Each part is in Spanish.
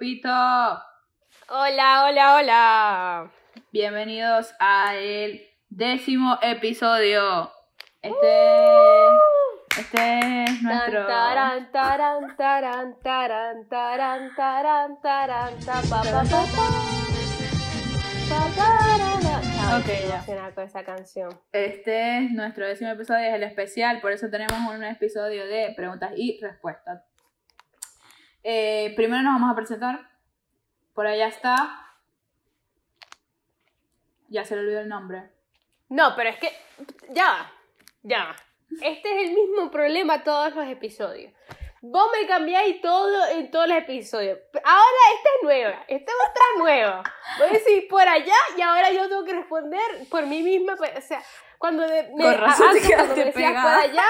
grupito. Hola, hola, hola. Bienvenidos al décimo episodio. Este, este es nuestro. Tan, taran, taran, taran, Ok, ya. con esa canción. Este es nuestro décimo episodio, es el especial, por eso tenemos un episodio de preguntas y respuestas. Eh, primero nos vamos a presentar. Por allá está. Ya se le olvidó el nombre. No, pero es que. Ya, va, ya. Este es el mismo problema todos los episodios. Vos me cambiáis todo en todos los episodios. Ahora esta es nueva, esta es otra nueva. Voy a decir por allá y ahora yo tengo que responder por mí misma. O sea, cuando me, Con razón te antes cuando me decías por allá,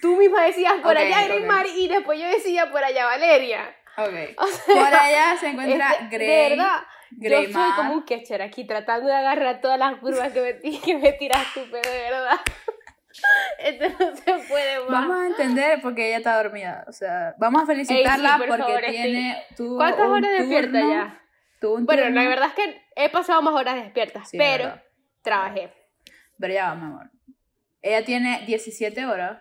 tú misma decías por Ok, allá ok. Greymar y después yo decía por allá Valeria. Ok. O sea, Por allá se encuentra este, Grey. De verdad, yo soy Greymar. como un catcher aquí tratando de agarrar todas las curvas que me, que me tiras tú, pero de verdad. Esto no se puede más. Vamos a entender porque ella está dormida. O sea, vamos a felicitarla Ey, sí, por porque favor, tiene. tuvo ¿Cuántas un horas despierta turno- ya? tuvo un Bueno, la verdad es que he pasado más horas despiertas, Sí, pero trabajé. Pero ya va, mi amor. Ella tiene 17 horas,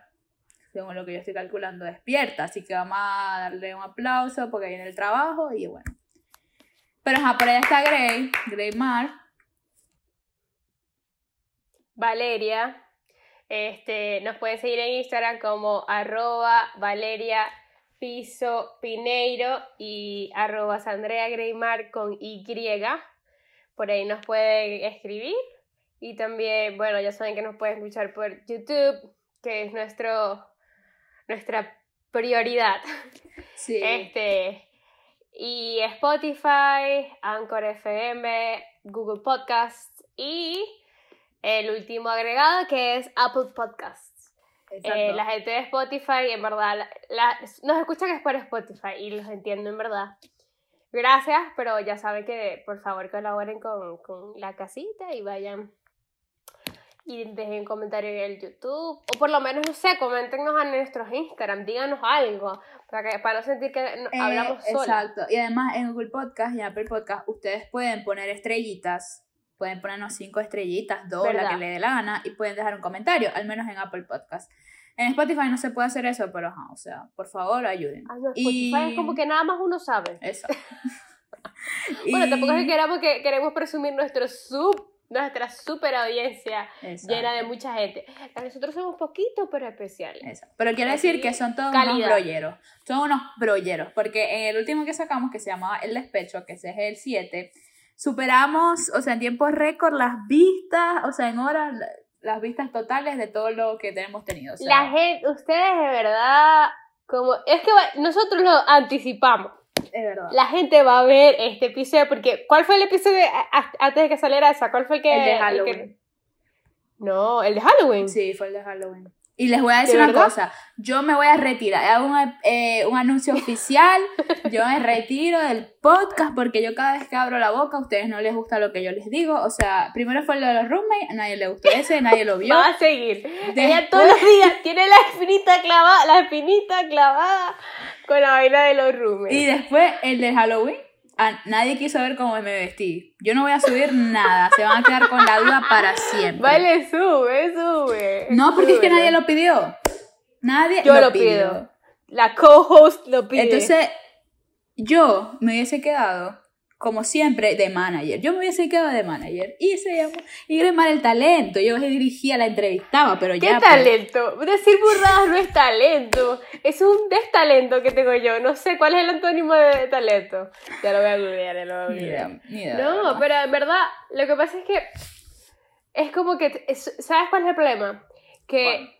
según lo que yo estoy calculando, despierta. Así que vamos a darle un aplauso porque viene el trabajo y bueno. Pero ajá, por allá está Grey, Grey Mar. Valeria. Este, nos pueden seguir en Instagram como arroba Valeria Piso Pineiro y arroba Sandrea Greymar con Y. Por ahí nos pueden escribir. Y también, bueno, ya saben que nos pueden escuchar por YouTube, que es nuestro, nuestra prioridad. Sí. Este, y Spotify, Anchor FM, Google Podcasts y el último agregado que es Apple Podcasts. Eh, la gente de Spotify, en verdad, la- la- nos escuchan es por Spotify y los entiendo en verdad. Gracias, pero ya saben que por favor colaboren con, con la casita y vayan y dejen un comentario en el YouTube. O por lo menos, no sé, coméntenos a nuestros Instagram, díganos algo, para, que, para no sentir que no- Eh, hablamos solos. Exacto. Y además en Google Podcast y Apple Podcast ustedes pueden poner estrellitas. Pueden ponernos cinco estrellitas, dos, la ¿Verdad? que le dé la gana, y pueden dejar un comentario, al menos en Apple Podcast. En Spotify no se puede hacer eso, pero ajá, o sea, por favor, ayuden. Ah, no, Spotify Y- es como que nada más uno sabe. Eso. Bueno, Y- tampoco es que queramos que queremos presumir nuestro sub, nuestra super audiencia Exacto. llena de mucha gente. Nosotros somos poquitos pero especiales. Pero quiere decir que son todos Calidad. unos brolleros. Son unos brolleros. Porque en el último que sacamos, que se llamaba El Despecho, que ese es el 7, superamos, o sea, en tiempo récord, las vistas, o sea, en horas, la- las vistas totales de todo lo que tenemos tenido. O sea, La gente, ustedes de verdad, como es que nosotros lo anticipamos. Es verdad. La gente va a ver este episodio porque ¿cuál fue el episodio a- antes de que saliera esa? ¿Cuál fue el que El de que- Halloween. No, el de Halloween. Sí, fue el de Halloween. Y les voy a decir ¿De una verdad? cosa, yo me voy a retirar, hago un, eh, un anuncio oficial, yo me retiro del podcast porque yo cada vez que abro la boca a ustedes no les gusta lo que yo les digo, o sea, primero fue lo de los roommates, a nadie le gustó ese, nadie lo vio. Va a seguir. Ella Después- todos los días tiene la espinita clavada, la espinita clavada con la vaina de los roommates. Y después el de Halloween, a- nadie quiso ver cómo me vestí. Yo no voy a subir nada, se van a quedar con la duda para siempre. Vale, sube, sube. No, porque es que nadie lo pidió. Nadie Yo lo, lo pidió. pido. La co-host lo pide. Entonces, yo me hubiese quedado, como siempre, de manager. Yo me hubiese quedado de manager. Y se llamó, y Gremar el talento. Yo dirigía, la entrevistaba, pero ¿Qué ya. pues, talento? Decir burradas no es talento. Es un destalento que tengo yo. No sé cuál es el antónimo de talento. Ya lo voy a googlear, ya lo voy a Ni googlear. idea, ni idea, No, pero en verdad, lo que pasa es que es como que, ¿sabes cuál es el problema? Que ¿Cuál?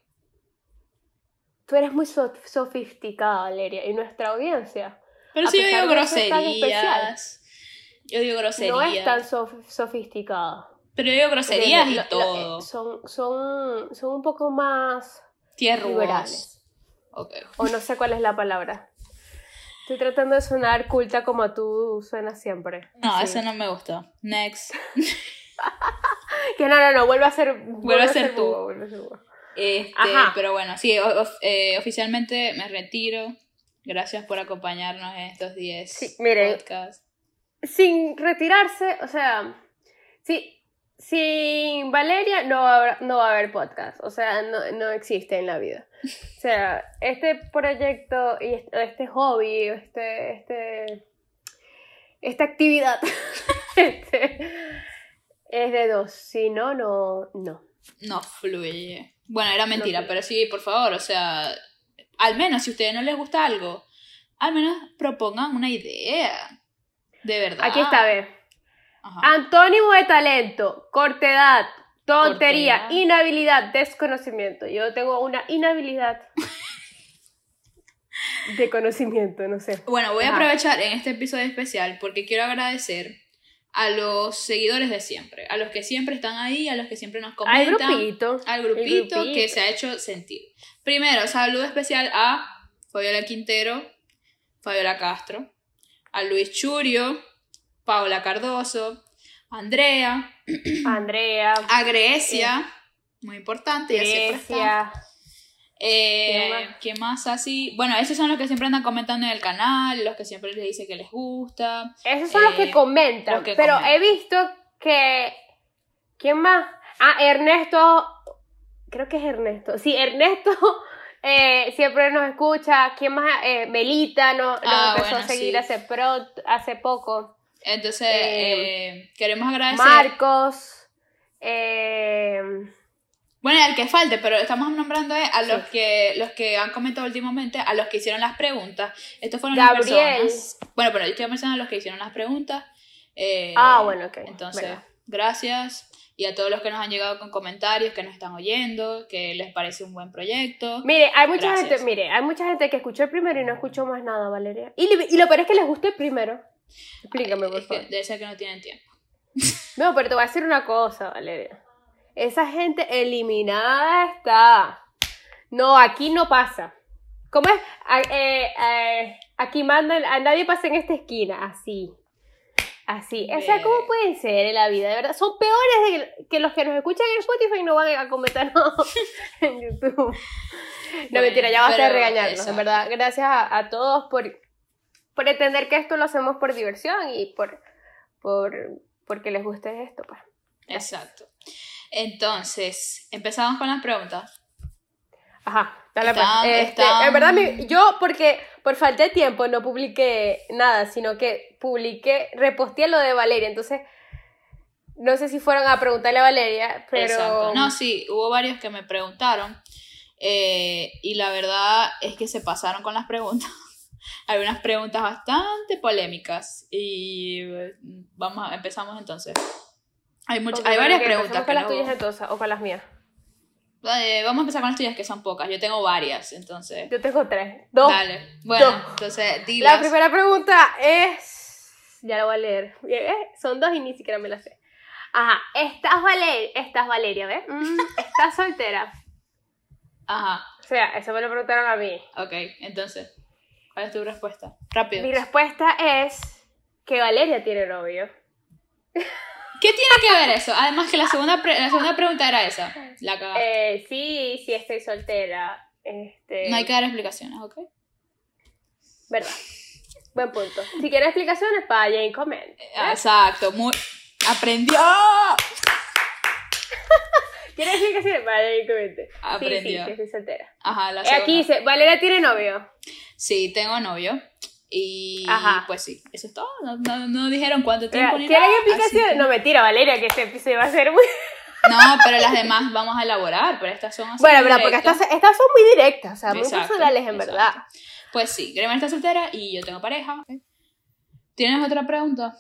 tú eres muy so- sofisticada, Valeria, y nuestra audiencia Pero si yo digo groserías. Yo digo groserías. no es tan sof- sofisticada. Pero yo digo groserías y todo. eh, son, son, son un poco más Tierras. liberales. Ok. O no sé cuál es la palabra. Estoy tratando de sonar culta como tú suenas siempre. No, Sí. eso no me gustó. Next. Que no, no, no, vuelve a ser. Vuelve, a ser tú. Vuelve a ser. Este, Ajá. pero bueno, sí, of- eh, oficialmente me retiro. Gracias por acompañarnos en estos 10 Sí, miren. podcasts. Sin retirarse, o sea, sí, sin Valeria no va, a haber, no va a haber podcast, o sea, no, no existe en la vida. O sea, este proyecto y este, este hobby, este, este, esta actividad este, es de dos, si no, no, no. No fluye. Bueno, era mentira, pero sí, por favor, o sea, al menos si a ustedes no les gusta algo, al menos propongan una idea. De verdad. Aquí está, ve. Ajá. Antónimo de talento, cortedad, tontería, Cortedad. inhabilidad, desconocimiento. Yo tengo una inhabilidad de conocimiento, no sé. Bueno, voy a aprovechar en este episodio especial porque quiero agradecer a los seguidores de siempre, a los que siempre están ahí, a los que siempre nos Al comentan, grupito. al grupito, grupito. que se ha hecho sentir. Primero, saludo especial a Fabiola Quintero, Fabiola Castro, a Luis Churio, Paola Cardoso, Andrea, Andrea, a Grecia, muy importante. Grecia. Eh, ¿Quién más? ¿Qué más así? Bueno, esos son los que siempre andan comentando en el canal, los que siempre les dice que les gusta. Esos son los Eh, que comentan. los que pero comentan. he visto que. ¿Quién más? Ah, Ernesto. Creo que es Ernesto. Sí, Ernesto eh, siempre nos escucha. ¿Quién más? Eh, Melita no, nos Ah, empezó bueno, a seguir sí. hace, pro, hace poco. Entonces, Eh, queremos agradecer. Marcos. Bueno, al que falte, pero estamos nombrando a Sí. los que los que han comentado últimamente, a los que hicieron las preguntas. Estos fueron Gabriel. las personas. Bueno, pero yo estoy mencionando a los que hicieron las preguntas. ah, bueno, ok. Entonces, gracias. Y a todos los que nos han llegado con comentarios, que nos están oyendo, que les parece un buen proyecto. Mire, hay mucha Gracias. gente, mire, hay mucha gente que escuchó el primero y no escuchó más nada, Valeria. Y, lo peor es que les gustó el primero. Explícame, por favor. debe ser que no tienen tiempo. No, pero te voy a decir una cosa, Valeria. Esa gente eliminada está. No, aquí no pasa. ¿Cómo es? Eh, eh, aquí mandan, a nadie pasa en esta esquina, así. Así. O sea, ¿cómo pueden ser en la vida? De verdad, son peores de- que los que nos escuchan en Spotify y no van a comentar nada en YouTube. No, Bueno, mentira, ya de pero, regañarnos. En verdad, gracias a, a todos por, por entender que esto lo hacemos por diversión y por, por porque les guste esto, pues. Exacto. Entonces, empezamos con las preguntas. Ajá, dale Están- pues. Este, En verdad, yo, porque por falta de tiempo, no publiqué nada, sino que publiqué, reposteé lo de Valeria. Entonces, no sé si fueron a preguntarle a Valeria, pero. Exacto. No, sí, hubo varios que me preguntaron. eh, y la verdad es que se pasaron con las preguntas. Hay unas preguntas bastante polémicas. Y eh, vamos, a- empezamos entonces. Hay, much- Ok, hay varias ok, preguntas. con las no- tuyas entonces, o con las mías. Eh, vamos a empezar con las tuyas, que son pocas. Yo tengo varias, entonces. Yo tengo tres. Dos. Dale. Bueno, Dos. entonces, dilas. La primera pregunta es. Ya la voy a leer. Eh, Son dos y ni siquiera me la sé. Ajá. ¿Estás, Valeria? ¿Estás Valeria, ves? Mm, ¿Estás soltera? Ajá, O sea, eso me lo preguntaron a mí. ok. Entonces, ¿cuál es tu respuesta? Rápido. Mi respuesta es que Valeria tiene novio. ¿Qué tiene que ver eso? Además que la segunda, pre- la segunda pregunta era esa. La cagaste. Eh, sí, sí estoy soltera. Este, No hay que dar explicaciones, ¿ok? Verdad. Buen punto. Si quieren explicaciones, vaya y comenten. Ah, Exacto, muy... ¡Aprendió! ¿Quieren explicaciones? Vaya y comenten. Sí, Aprendió. sí, sí, estoy soltera. Ajá, la Eh, segunda. Aquí dice, Valeria tiene novio. Sí, tengo novio. Y Ajá. pues sí, eso es todo. No, no- no dijeron cuánto tiempo ni ¿Quieren nada, explicaciones? así que- No, mentira, Valeria, que este episodio va a ser muy... No, pero las demás vamos a elaborar, pero estas son así Bueno, verdad, porque estas, estas son muy directas, o sea, muy personales en exacto. verdad. Pues sí, Grema está soltera y yo tengo pareja. ¿Tienes otra pregunta?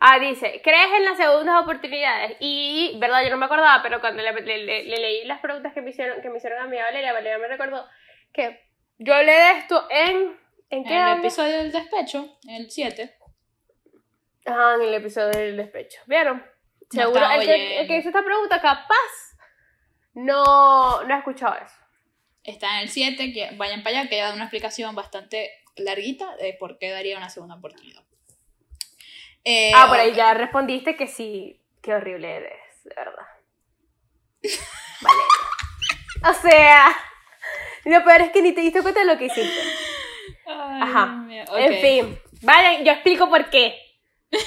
Ah, dice, ¿crees en las segundas oportunidades? Y, verdad, yo no me acordaba, pero cuando le, le- le- le leí las preguntas que me hicieron, que me hicieron a mí, a Valeria, Valeria me recordó que yo hablé de esto en... ¿En En qué el hablé? episodio del despecho, el 7. Ajá, en el episodio del despecho. ¿Vieron? No Seguro, el que, el hizo esta pregunta capaz no, no ha escuchado eso. Está en el 7, que vayan para allá, que ya da una explicación bastante larguita de por qué daría una segunda oportunidad. Eh, ah, por ahí ya respondiste que sí, qué horrible eres, de verdad. Valeria. O sea, lo peor es que ni te diste cuenta de lo que hiciste. Ajá. Mío. En fin, vayan, yo explico por qué.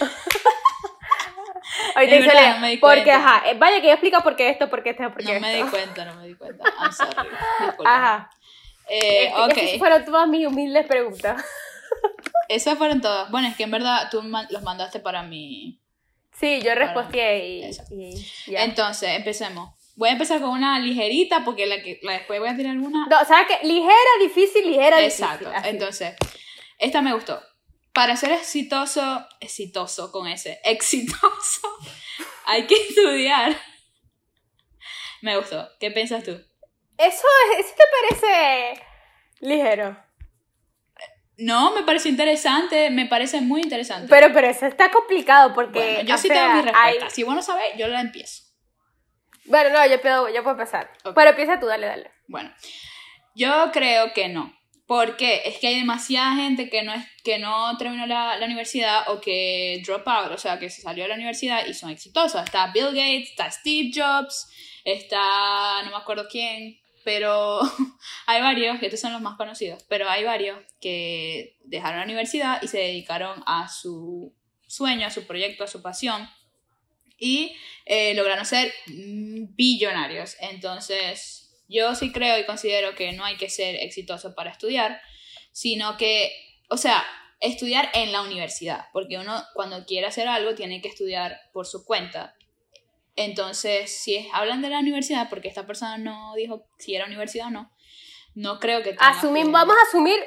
Es dice verdad, no porque, cuenta. ajá, eh, vaya que yo explico por qué esto, por qué esto, por qué No me di esto. cuenta, no me di cuenta. I'm sorry. Disculpa. Ajá. Eh, Este, ok. Esas fueron todas mis humildes preguntas. Esas fueron todas. Bueno, es que en verdad tú los mandaste para mí. Sí, yo respondié y, y ya. Entonces, empecemos. Voy a empezar con una ligerita porque la que la después voy a tirar alguna. No, ¿sabes qué? Ligera, difícil, ligera, Exacto. difícil. así. Entonces, esta me gustó. Para ser exitoso, exitoso con ese, exitoso, hay que estudiar. Me gustó. ¿Qué piensas tú? Eso, eso te parece ligero. No, me pareció interesante, me parece muy interesante. Pero, pero eso está complicado porque. bueno, yo sí sea, tengo mi respuesta. hay- Si vos no sabés, yo la empiezo. Bueno, no, yo puedo, yo puedo empezar. Ok. Pero empieza tú, dale, dale. Bueno, yo creo que no. Porque es que hay demasiada gente que no, es, que no terminó la, la universidad o que drop out, o sea, que se salió de la universidad y son exitosos. Está Bill Gates, está Steve Jobs, está no me acuerdo quién, pero hay varios, que estos son los más conocidos, pero hay varios que dejaron la universidad y se dedicaron a su sueño, a su proyecto, a su pasión y eh, lograron ser billonarios. Entonces, yo sí creo y considero que no hay que ser exitoso para estudiar, sino que, o sea, estudiar en la universidad, porque uno cuando quiere hacer algo tiene que estudiar por su cuenta. Entonces, si es- hablan de la universidad, porque esta persona no dijo si era universidad o no, no creo que... Asumir, vamos a asumir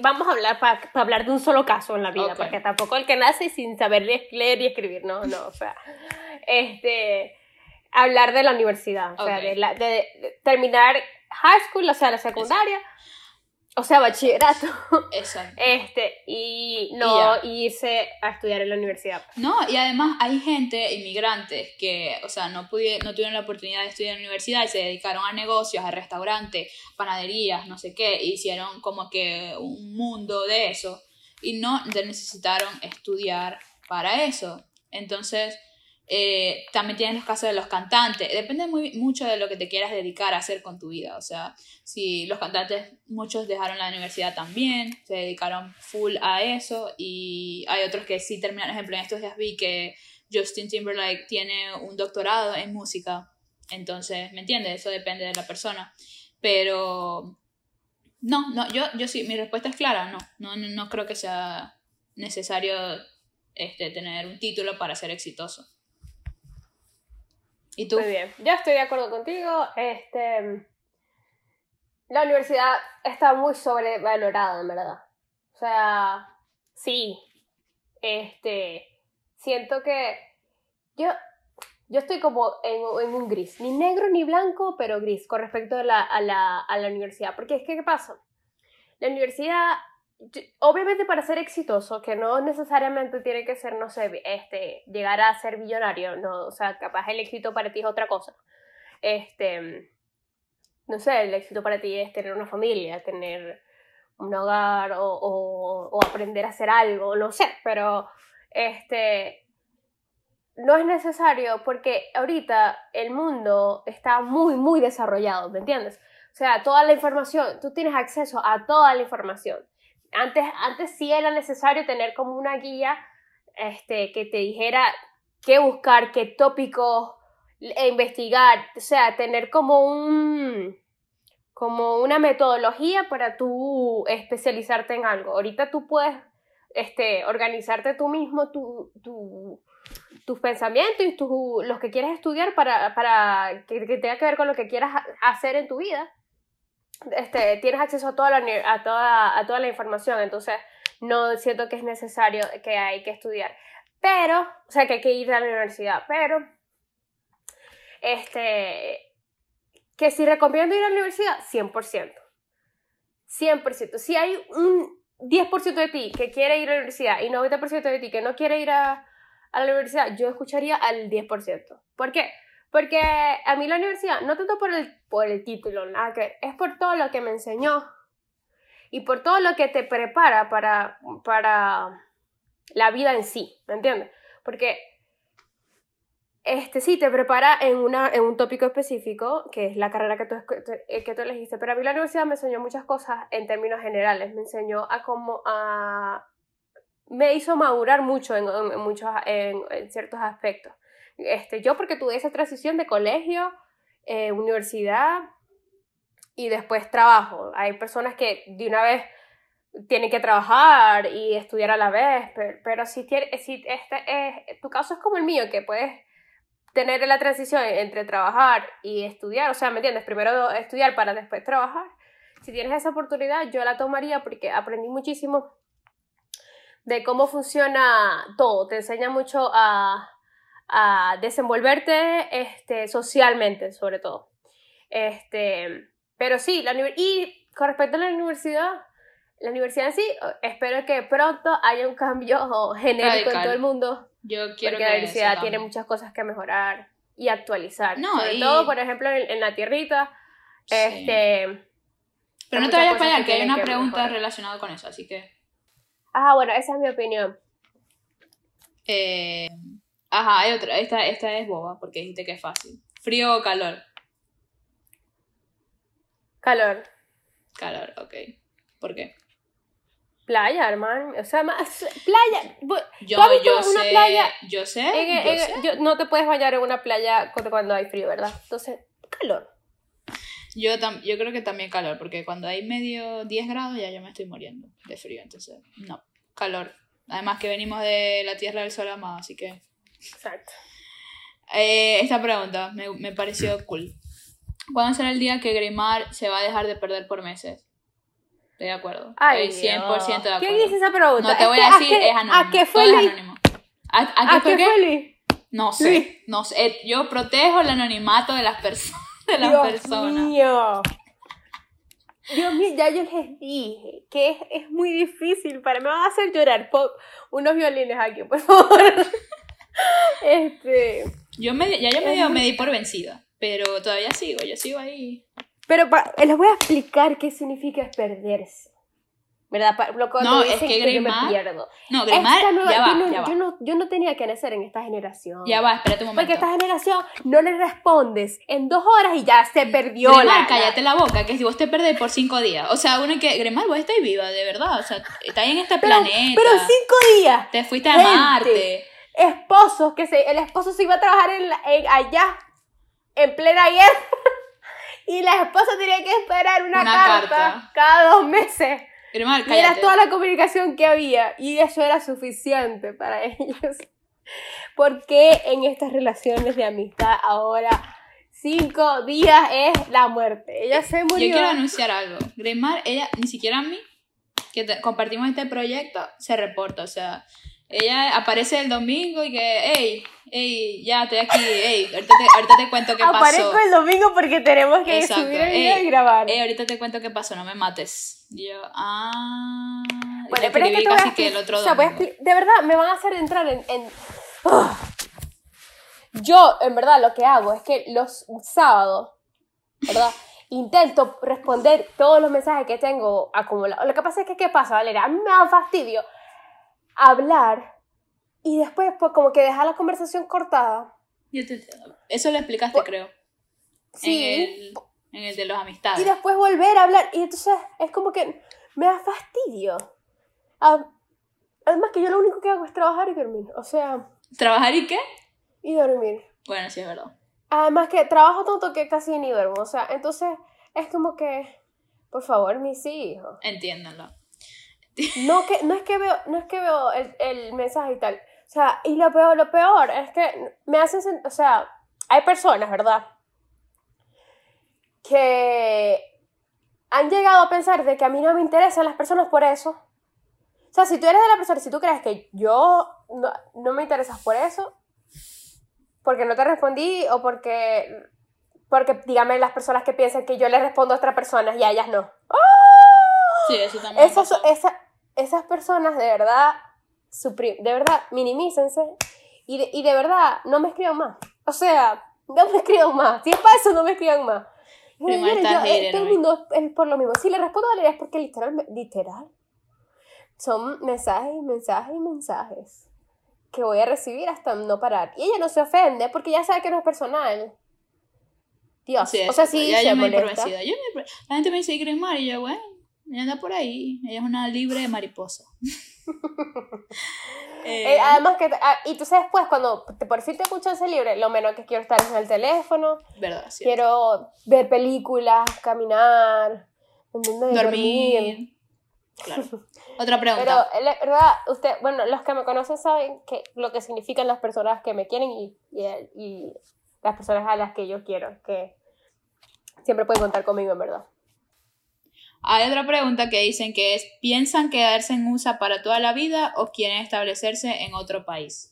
vamos a hablar para hablar de un solo caso en la vida, porque tampoco el que nace sin saber le- leer y escribir, no, no, o sea, este, hablar de la universidad, o sea, de, la- de- de terminar high school, o sea, la secundaria, o sea, bachillerato, Exacto. este, y no Y irse a estudiar en la universidad. No, y además hay gente, inmigrantes, que, o sea, no, pudi- no tuvieron la oportunidad de estudiar en la universidad y se dedicaron a negocios, a restaurantes, panaderías, no sé qué, e hicieron como que un mundo de eso y no necesitaron estudiar para eso. Entonces, eh, también tienes los casos de los cantantes. Depende muy, mucho de lo que te quieras dedicar a hacer con tu vida. O sea, si los cantantes, muchos dejaron la universidad también, se dedicaron full a eso y hay otros que sí terminaron. Por ejemplo, en estos días vi que Justin Timberlake tiene un doctorado en música. Entonces, ¿me entiendes? Eso depende de la persona. Pero no, no, yo, yo sí, mi respuesta es clara, no, no, no, no creo que sea necesario este, tener un título para ser exitoso. ¿Y tú? Muy bien, yo estoy de acuerdo contigo. Este, la universidad está muy sobrevalorada, en verdad. O sea, sí. Este, siento que yo, yo estoy como en, un gris, ni negro ni blanco, pero gris con respecto a la, a la, a la universidad. Porque es que, ¿qué pasa? La universidad, obviamente para ser exitoso, que no necesariamente tiene que ser, no sé, este, llegar a ser millonario, no, o sea, capaz el éxito para ti es otra cosa. Este, no sé, el éxito para ti es tener una familia, tener un hogar o, o- aprender a hacer algo, no sé, pero este, no es necesario porque ahorita el mundo está muy, muy desarrollado, ¿me entiendes? O sea, toda la información, tú tienes acceso a toda la información. Antes, antes sí era necesario tener como una guía este, que te dijera qué buscar, qué tópicos e investigar, o sea, tener como un como una metodología para tú especializarte en algo. Ahorita tú puedes este, organizarte tú mismo tu, tu- tus pensamientos y tu- los que quieres estudiar para, para que, que tenga que ver con lo que quieras ha- hacer en tu vida. Este, tienes acceso a toda, la, a, toda, a toda la información, entonces no siento que es necesario que hay que estudiar. Pero, o sea, que hay que ir a la universidad, pero, este, que si recomiendo ir a la universidad, 100%. 100%. Si hay un 10% de ti que quiere ir a la universidad y 90% de ti que no quiere ir a, a la universidad, yo escucharía al 10%. ¿Por qué? Porque a mí la universidad, no tanto por el, por el título, nada que ver, es por todo lo que me enseñó y por todo lo que te prepara para, para la vida en sí, ¿me entiendes? Porque este sí te prepara en, una, en un tópico específico, que es la carrera que tú, eh, que tú elegiste, pero a mí la universidad me enseñó muchas cosas en términos generales, me enseñó a cómo a... me hizo madurar mucho en- en muchos, en, en ciertos aspectos. Este, yo porque tuve esa transición de colegio, eh, universidad y después trabajo. Hay personas que de una vez tienen que trabajar y estudiar a la vez, pero, pero si, tiene, si este es, tu caso es como el mío, que puedes tener la transición entre trabajar y estudiar, o sea, ¿me entiendes? Primero estudiar para después trabajar. Si tienes esa oportunidad, yo la tomaría porque aprendí muchísimo de cómo funciona todo. Te enseña mucho a, a desenvolverte este, socialmente, sobre todo. Este, pero sí, la, y con respecto a la universidad, la universidad en sí, espero que pronto haya un cambio genérico en todo el mundo. Yo quiero Porque que la universidad tiene muchas cosas que mejorar y actualizar. No, Sobre y- todo, por ejemplo, en, en la tierrita. Sí. Este. Pero no te vayas para allá, que que hay una que pregunta mejorar. relacionada con eso, así que... Ah, bueno, esa es mi opinión. eh, Ajá, hay otra. Esta, esta es boba, porque dijiste que es fácil. ¿Frío o calor? Calor. Calor, ok. ¿Por qué? Playa, hermano. O sea, más. Playa. Yo, ¿Tú has visto yo una sé, playa? yo sé, en- yo en- sé. yo- no te puedes bañar en una playa cuando, cuando hay frío, ¿verdad? Entonces, calor. Yo, tam- yo creo que también calor, porque cuando hay medio 10 grados ya yo me estoy muriendo de frío, entonces, no, calor. Además que venimos de la Tierra del Sol amado, así que... Exacto. Eh, esta pregunta me, me pareció cool. ¿Cuándo será el día que Grimar se va a dejar de perder por meses? Estoy de acuerdo. Ay, Estoy 100% de acuerdo. ¿Quién dice esa pregunta? No te Es voy que, a decir, qué- es anónimo. ¿A qué fue Luis? anónimo. ¿A, a ¿A qué fue qué qué? fue Luis? No sé, Luis. no sé. Eh, Yo protejo el anonimato de las, perso- de las Dios personas. mío. Dios mío, ya yo les dije que es, es muy difícil para me van a hacer llorar. Pon unos violines aquí, por favor. Este, Yo me, ya yo medio me di por vencida, pero todavía sigo, yo sigo ahí. pero pa- les voy a explicar qué significa perderse. ¿Verdad? Pa- lo No, es dicen que yo me Grimar- pierdo. No, Grimar, nueva- ya va, yo, no, ya va. yo no- yo no tenía que nacer en esta generación. Ya va, espérate un momento. Porque esta generación no le respondes en dos horas y ya se perdió Grimar, la- la- cállate la boca, que si vos te perdés por cinco días. O sea, uno que, Grimar, vos estás viva, de verdad. O sea, estás en este Pero, planeta. pero cinco días. Te fuiste a Gente. Marte. Esposos que se, el esposo se iba a trabajar en, en- allá en plena guerra y la esposa tenía que esperar una, Una carta, carta. cada dos meses Grimar, y era toda la comunicación que había y eso era suficiente para ellos porque en estas relaciones de amistad ahora cinco días es la muerte ella se murió Yo quiero anunciar algo. Grimar, ella, ni siquiera a mí, que te- compartimos este proyecto, se reporta. O sea, ella aparece el domingo y que, hey, hey, ya estoy aquí, hey, ahorita te, ahorita te cuento qué aparezco pasó. el domingo porque tenemos que Exacto. subir el video Ey, y grabar Hey, ahorita te cuento qué pasó, no me mates. Y yo, ah. Bueno, pero es que casi que el otro o sea, voy a domingo. de verdad, me van a hacer entrar en... en-. Yo, en verdad, lo que hago es que los sábados, ¿verdad? Intento responder todos los mensajes que tengo acumulados. Lo que pasa es que, ¿qué pasa, Valeria? A mí me da fastidio hablar y después, pues, como que dejar la conversación cortada. Yo te entiendo. Eso lo explicaste, Por- creo. Sí. En el, en el de los amistades. Y después volver a hablar. Y entonces es como que me da fastidio. Ah, Además que yo lo único que hago es trabajar y dormir. O sea, ¿Trabajar y qué? y dormir. Bueno, sí, es verdad. Además que trabajo tanto que casi ni duermo. O sea, entonces es como que, por favor, mis hijos. Entiéndanlo. No, que, no es que veo, no es que veo el, el mensaje y tal. O sea, y lo peor, lo peor es que me hacen, o sea, hay personas, ¿verdad? Que han llegado a pensar de que a mí no me interesan las personas por eso. O sea, si tú eres de la persona, si tú crees que yo no, no me interesas por eso, porque no te respondí o porque, porque dígame las personas que piensan que yo le respondo a otras personas y a ellas no. Sí, eso también. Esa- esas personas de verdad, de verdad, minimícense y de, y de verdad no me escriban más. O sea, no me escriban más. Si es para eso, no me escriban más. Yo, eh, todo el ¿no? mundo es por lo mismo. Si le respondo a Valeria es porque literal, literal, son mensajes y mensajes y mensajes que voy a recibir hasta no parar. Y ella no se ofende porque ya sabe que no es personal. Dios, Sí, o sea, sí ya, se ya me molesta. convencido. Yo me- la gente me dice Grimar y yo, bueno, ella anda por ahí. Ella es una libre mariposa. Eh, Eh, además que, ah, y tú sabes, pues, cuando te, por fin te escuchas ese libre, lo menos que quiero estar es en el teléfono, verdad, sí. quiero ver películas, caminar, ¿entiendes? Dormir. Claro. Otra Pero, pregunta. eh, la verdad, usted, bueno, los que me conocen saben que lo que significan las personas que me quieren y, y, y las personas a las que yo quiero, que siempre pueden contar conmigo, en verdad. Hay otra pregunta que dicen que es, ¿piensan quedarse en USA para toda la vida o quieren establecerse en otro país?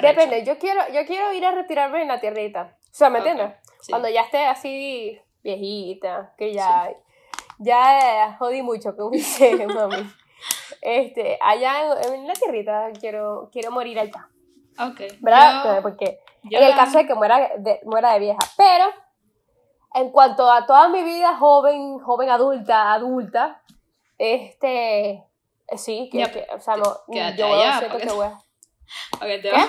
Depende, yo quiero, yo quiero ir a retirarme en la tierrita. O sea, ¿me Ok, entiendes? sí. Cuando ya esté así viejita, que ya, ya eh, jodí mucho, como dice mami. Este, allá en, en la tierrita quiero, quiero morir allá. Ok. ¿Verdad? Yo- Porque yo en el caso de que muera de, muera de vieja. Pero en cuanto a toda mi vida joven, joven adulta, adulta, este, eh, sí, que, Ya, que- o sea, no, quédate yo allá, siento que voy a- ¿Para qué te ¿Qué? vas?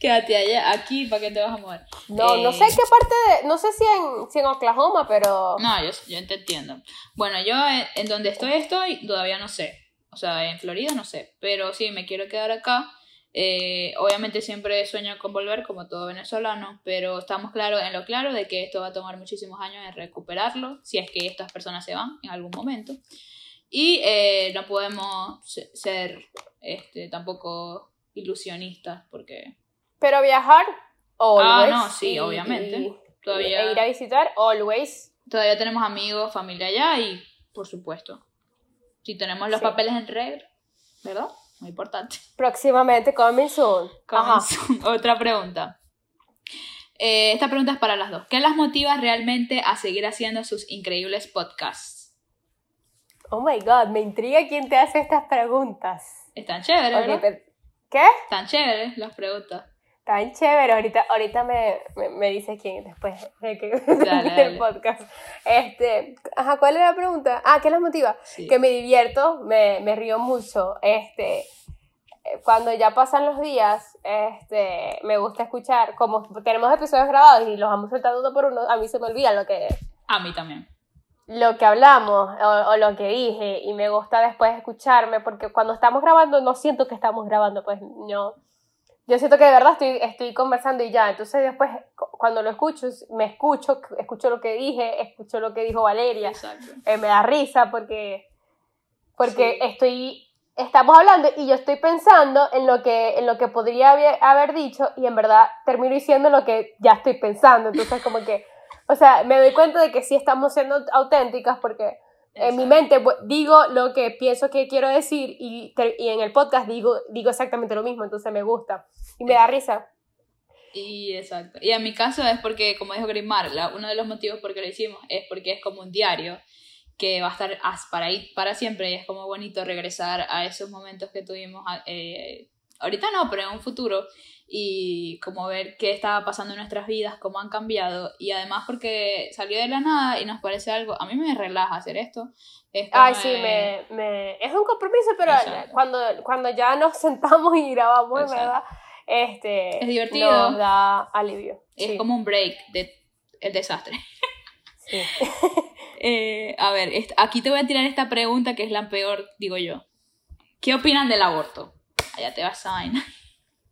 Quédate allá, aquí, ¿para qué te vas a mover? No, no Eh, sé qué parte de, no sé si en, si en Oklahoma, pero No, yo, yo te entiendo. Bueno, yo en, en donde estoy, estoy, todavía no sé. O sea, en Florida no sé. Pero sí, me quiero quedar acá. Eh, obviamente siempre sueño con volver, como todo venezolano, pero estamos claros en lo claro de que esto va a tomar muchísimos años en recuperarlo, si es que estas personas se van en algún momento. Y eh, no podemos se- ser este, tampoco ilusionistas, porque pero viajar Ah, always. no, sí, obviamente. y- todavía... e ir a visitar always. Todavía tenemos amigos, familia allá y, por supuesto, si tenemos los Sí. papeles en regla, ¿verdad? Muy importante. Próximamente coming soon. Ajá. Comenzó. Otra pregunta. Eh, esta pregunta es para las dos. ¿Qué las motiva realmente a seguir haciendo sus increíbles podcasts? Oh my god, me intriga quién te hace estas preguntas. Están chéveres, Ok, ¿verdad? pero- ¿Qué? Están chéveres las preguntas. Tan chévere, ahorita, ahorita me, me, me dice quién después de que del dale. podcast. Este, ajá, ¿cuál es la pregunta? Ah, ¿qué las motiva? Sí. Que me divierto, me, me río mucho. Este, eh, cuando ya pasan los días, este, me gusta escuchar, como tenemos episodios grabados y los vamos soltando uno por uno, a mí se me olvida lo que, A mí también. lo que hablamos o, o lo que dije y me gusta después escucharme porque cuando estamos grabando no siento que estamos grabando, pues no. Yo siento que de verdad estoy, estoy conversando y ya, entonces después cu- cuando lo escucho, me escucho, escucho lo que dije, escucho lo que dijo Valeria, Exacto. eh, me da risa porque, porque Sí. estoy, estamos hablando y yo estoy pensando en lo que, en lo que podría haber, haber dicho y en verdad termino diciendo lo que ya estoy pensando, entonces como que, o sea, me doy cuenta de que sí estamos siendo auténticas porque en mi mente bu- digo lo que pienso que quiero decir y, y en el podcast digo, digo exactamente lo mismo, entonces me gusta y me da risa. Y exacto. Y en mi caso es porque, como dijo Grimar, la- uno de los motivos por que lo hicimos es porque es como un diario que va a estar para ahí para siempre y es como bonito regresar a esos momentos que tuvimos a- eh, ahorita no, pero en un futuro y como ver qué estaba pasando en nuestras vidas, cómo han cambiado y además porque salió de la nada y nos parece algo, a mí me relaja hacer esto. Es Ay, sí, eh, me, me- es un compromiso, pero Exacto. cuando, cuando ya nos sentamos y grabamos, Exacto. verdad, este, Es divertido. nos da alivio. es sí, como un break de el desastre. sí. Eh, a ver, aquí te voy a tirar esta pregunta que es la peor, digo yo. ¿Qué opinan del aborto? Allá te vas a vaina.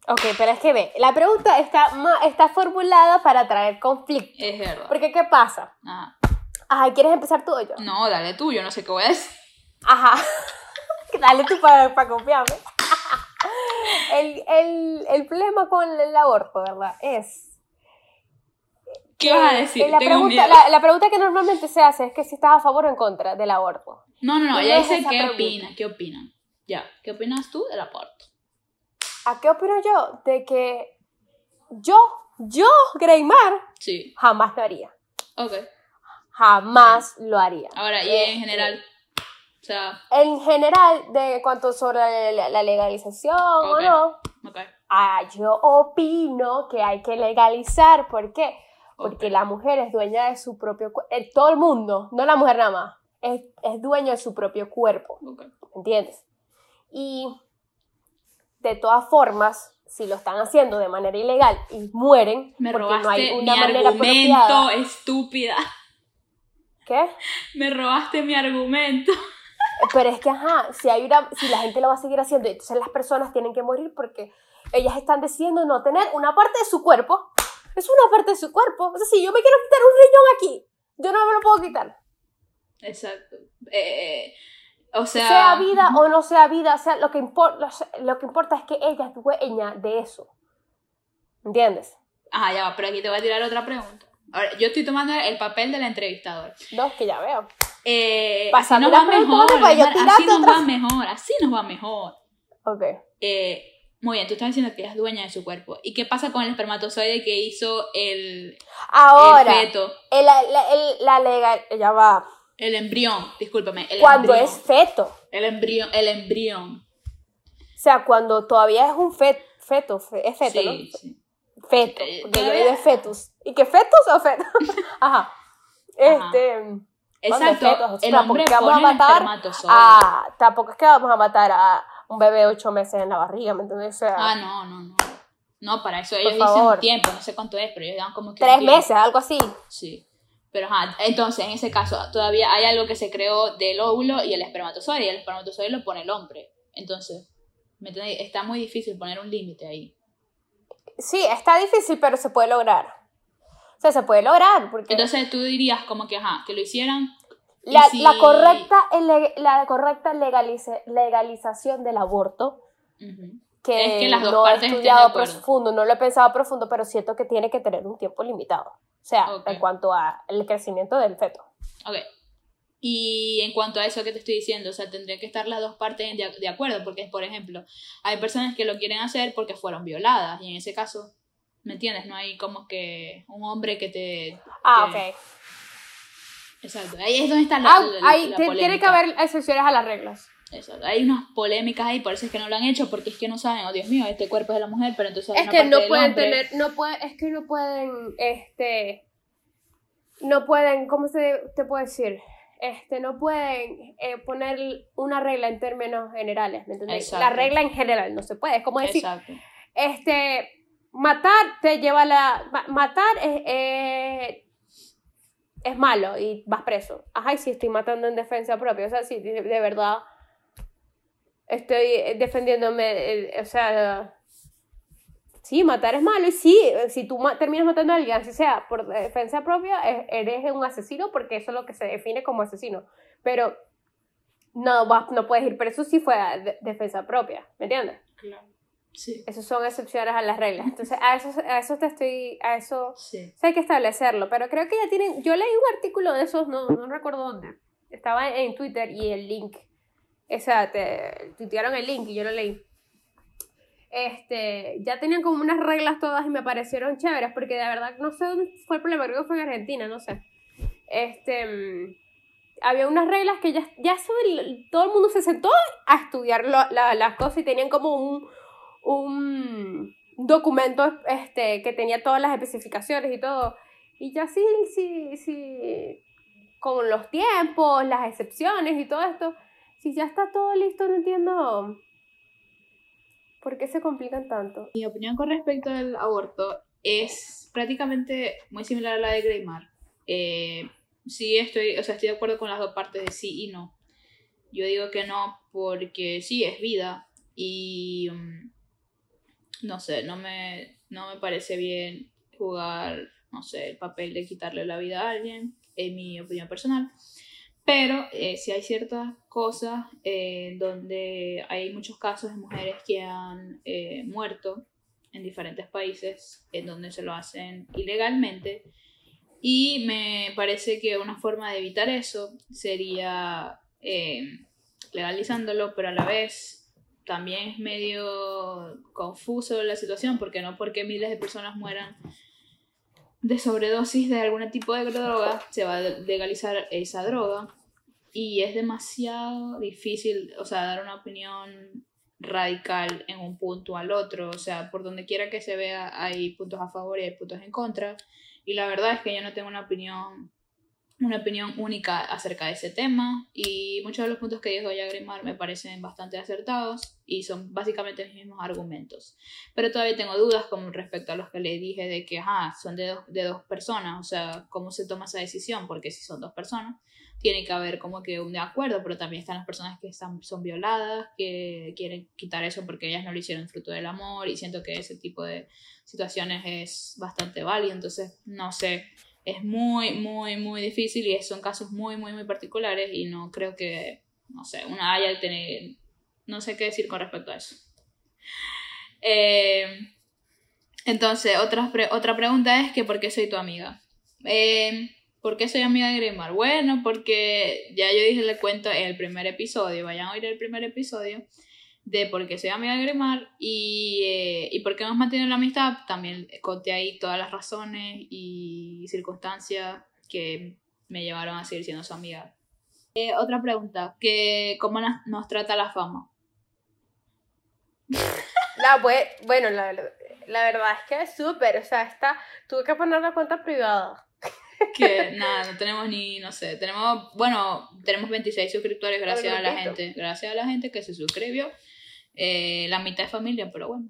Ok, pero es que ve, la pregunta está, está formulada para traer conflicto. Es verdad. Porque, ¿qué pasa? Ah, Ajá, ¿quieres empezar tú o yo? no, dale tú, yo no sé qué voy a decir. Ajá. Dale tú para confiarme. el, el, el problema con el aborto, ¿verdad? Es. ¿Qué vas a decir? La pregunta, la, la pregunta que normalmente se hace es que si estás a favor o en contra del aborto. No, no, no, es dice qué pregunta. opina, qué opinan. Ya, ¿qué opinas tú del aborto? ¿A qué opino yo? De que yo, yo, Greymar, Sí, jamás lo haría. ok. Jamás lo haría. Ahora, y Este, en general, o sea, En general, de cuanto sobre la, la legalización o no, ok. ah, yo opino que hay que legalizar. ¿Por qué? Porque la mujer es dueña de su propio cuerpo. Todo el mundo, no la mujer nada más, es, es dueño de su propio cuerpo. ok. ¿entiendes? Y de todas formas, si lo están haciendo de manera ilegal y mueren, Me porque robaste no hay una mi manera argumento, apropiada. estúpida. ¿Qué? Me robaste mi argumento. Pero es que, ajá, si, hay una, si la gente lo va a seguir haciendo, entonces las personas tienen que morir porque ellas están decidiendo no tener una parte de su cuerpo. Es una parte de su cuerpo. O sea, si yo me quiero quitar un riñón aquí, yo no me lo puedo quitar. Exacto. Eh, o sea, Sea vida o no sea vida, o sea, lo que, impor- lo, que importa es que ella es dueña de eso. ¿Entiendes? Ajá, ya va, pero aquí te voy a tirar otra pregunta. Ahora, yo estoy tomando el papel del entrevistador. No, es que ya veo. Eh, así nos va mejor, así nos va mejor, así nos va mejor. Ok. Eh, muy bien, tú estás diciendo que ella es dueña de su cuerpo. ¿Y qué pasa con el espermatozoide que hizo el, Ahora, el feto? el- la, el- la legal, ya va. El embrión, discúlpame. El Cuando embrión. es feto. El embrión, el embrión. O sea, cuando todavía es un fet, feto, fe- es feto, ¿no? sí, sí. Feto, Eh, porque yo digo fetus. ¿Y qué fetus o feto? Ajá. Este. Exacto, fetos, o sea, el hombre porque vamos a pone matar. Ah, tampoco es que vamos a matar a un bebé de ocho meses en la barriga, ¿me entiendes? O sea, Ah, no, no, no. No, para eso ellos dicen un tiempo, no sé cuánto es, pero ellos dan como que. tres meses, algo así. Sí. Pero ajá, entonces en ese caso todavía hay algo que se creó del óvulo y el espermatozoide, y el espermatozoide lo pone el hombre. Entonces. Está muy difícil poner un límite ahí. Sí, está difícil, pero se puede lograr. O sea, se puede lograr, porque Entonces tú dirías como que, ajá, que lo hicieran. la, si- la correcta, la correcta legalice- legalización del aborto que, Es que las dos no he partes de estudiado profundo, no lo he pensado profundo, pero siento que tiene que tener un tiempo limitado. O sea, en cuanto al crecimiento del feto. Ok. Y en cuanto a eso que te estoy diciendo, o sea, tendría que estar las dos partes de, de acuerdo, porque, por ejemplo, hay personas que lo quieren hacer porque fueron violadas, y en ese caso, ¿me entiendes? No hay como que un hombre que te... Ah, que- ok. Exacto, ahí es donde está la, Ah, la- ahí la tiene que haber excepciones a las reglas. Exacto, Hay unas polémicas ahí, por eso es que no lo han hecho, porque es que no saben, oh Dios mío, este cuerpo es de la mujer, pero entonces Es que no pueden tener, no puede, es que no pueden, este, no pueden, ¿cómo se te puedo decir? Este, no pueden eh, poner una regla en términos generales, ¿me entiendes? Exacto. La regla en general no se puede, es como decir, Exacto. este, matar te lleva a la, ma- matar es, eh, es malo y vas preso. Ajá, y si estoy matando en defensa propia, o sea, si de, de verdad estoy eh, defendiéndome, o sea, sí, matar es malo y sí, eh, si tú ma- terminas matando a alguien, así sea por defensa propia, eh, eres un asesino porque eso es lo que se define como asesino. Pero no, no puedes ir preso si fue a de- defensa propia, ¿me entiendes? Claro. Sí. Esas son excepciones a las reglas. Entonces, a eso, a eso te estoy, a eso Sí. sí hay que establecerlo. Pero creo que ya tienen, yo leí un artículo de esos, no, no recuerdo dónde. Estaba en Twitter y el link, o sea, te tuitearon el link y yo lo leí. Este, ya tenían como unas reglas todas y me parecieron chéveres porque de verdad no sé dónde fue el problema, creo que fue en Argentina, no sé. Este, mm, había unas reglas que ya, ya sobre todo el mundo se sentó a estudiar lo- la- las cosas y tenían como un, un documento este, que tenía todas las especificaciones y todo. Y ya sí, sí, sí, con los tiempos, las excepciones y todo esto, si ya está todo listo, no entiendo por qué se complican tanto. Mi opinión con respecto al aborto es prácticamente muy similar a la de Greymar. Eh, sí estoy, o sea, estoy de acuerdo con las dos partes de sí y no. Yo digo que no porque sí es vida y mm, no sé, no me, no me parece bien jugar, no sé, el papel de quitarle la vida a alguien, en mi opinión personal. Pero eh, sí hay ciertas cosas eh, donde hay muchos casos de mujeres que han eh, muerto en diferentes países en donde se lo hacen ilegalmente. Y me parece que una forma de evitar eso sería eh, legalizándolo, pero a la vez también es medio confuso la situación, porque no porque miles de personas mueran de sobredosis de algún tipo de droga, se va a legalizar esa droga. Y es demasiado difícil, o sea, dar una opinión radical en un punto al otro. O sea, por donde quiera que se vea, hay puntos a favor y hay puntos en contra. Y la verdad es que yo no tengo una opinión una opinión única acerca de ese tema y muchos de los puntos que dijo Yagrimar me parecen bastante acertados y son básicamente los mismos argumentos. Pero todavía tengo dudas con respecto a los que le dije de que, ajá, son de dos, de dos personas, o sea, ¿cómo se toma esa decisión? Porque si son dos personas, tiene que haber como que un de acuerdo, pero también están las personas que están, son violadas, que quieren quitar eso porque ellas no lo hicieron fruto del amor y siento que ese tipo de situaciones es bastante válido, entonces no sé es muy, muy, muy difícil y son casos muy, muy, muy particulares y no creo que, no sé, una haya tener, no sé qué decir con respecto a eso. Eh, entonces, otra, otra pregunta es que ¿por qué soy tu amiga? Eh, ¿Por qué soy amiga de Grimar? Bueno, porque ya yo dije el cuento en el primer episodio, vayan a oír el primer episodio, de por qué soy amiga de Grimar y, eh, y por qué hemos mantenido la amistad. También conté ahí todas las razones y circunstancias que me llevaron a seguir siendo su amiga. Eh, otra pregunta, que ¿cómo nos, trata la fama? La, bueno, la, la verdad es que es súper, o sea, está, tuve que poner la cuenta privada. Que nada, no tenemos ni, no sé, tenemos, bueno, tenemos 26 suscriptores gracias a la gente, gracias a la gente que se suscribió eh, la mitad de familia, pero bueno,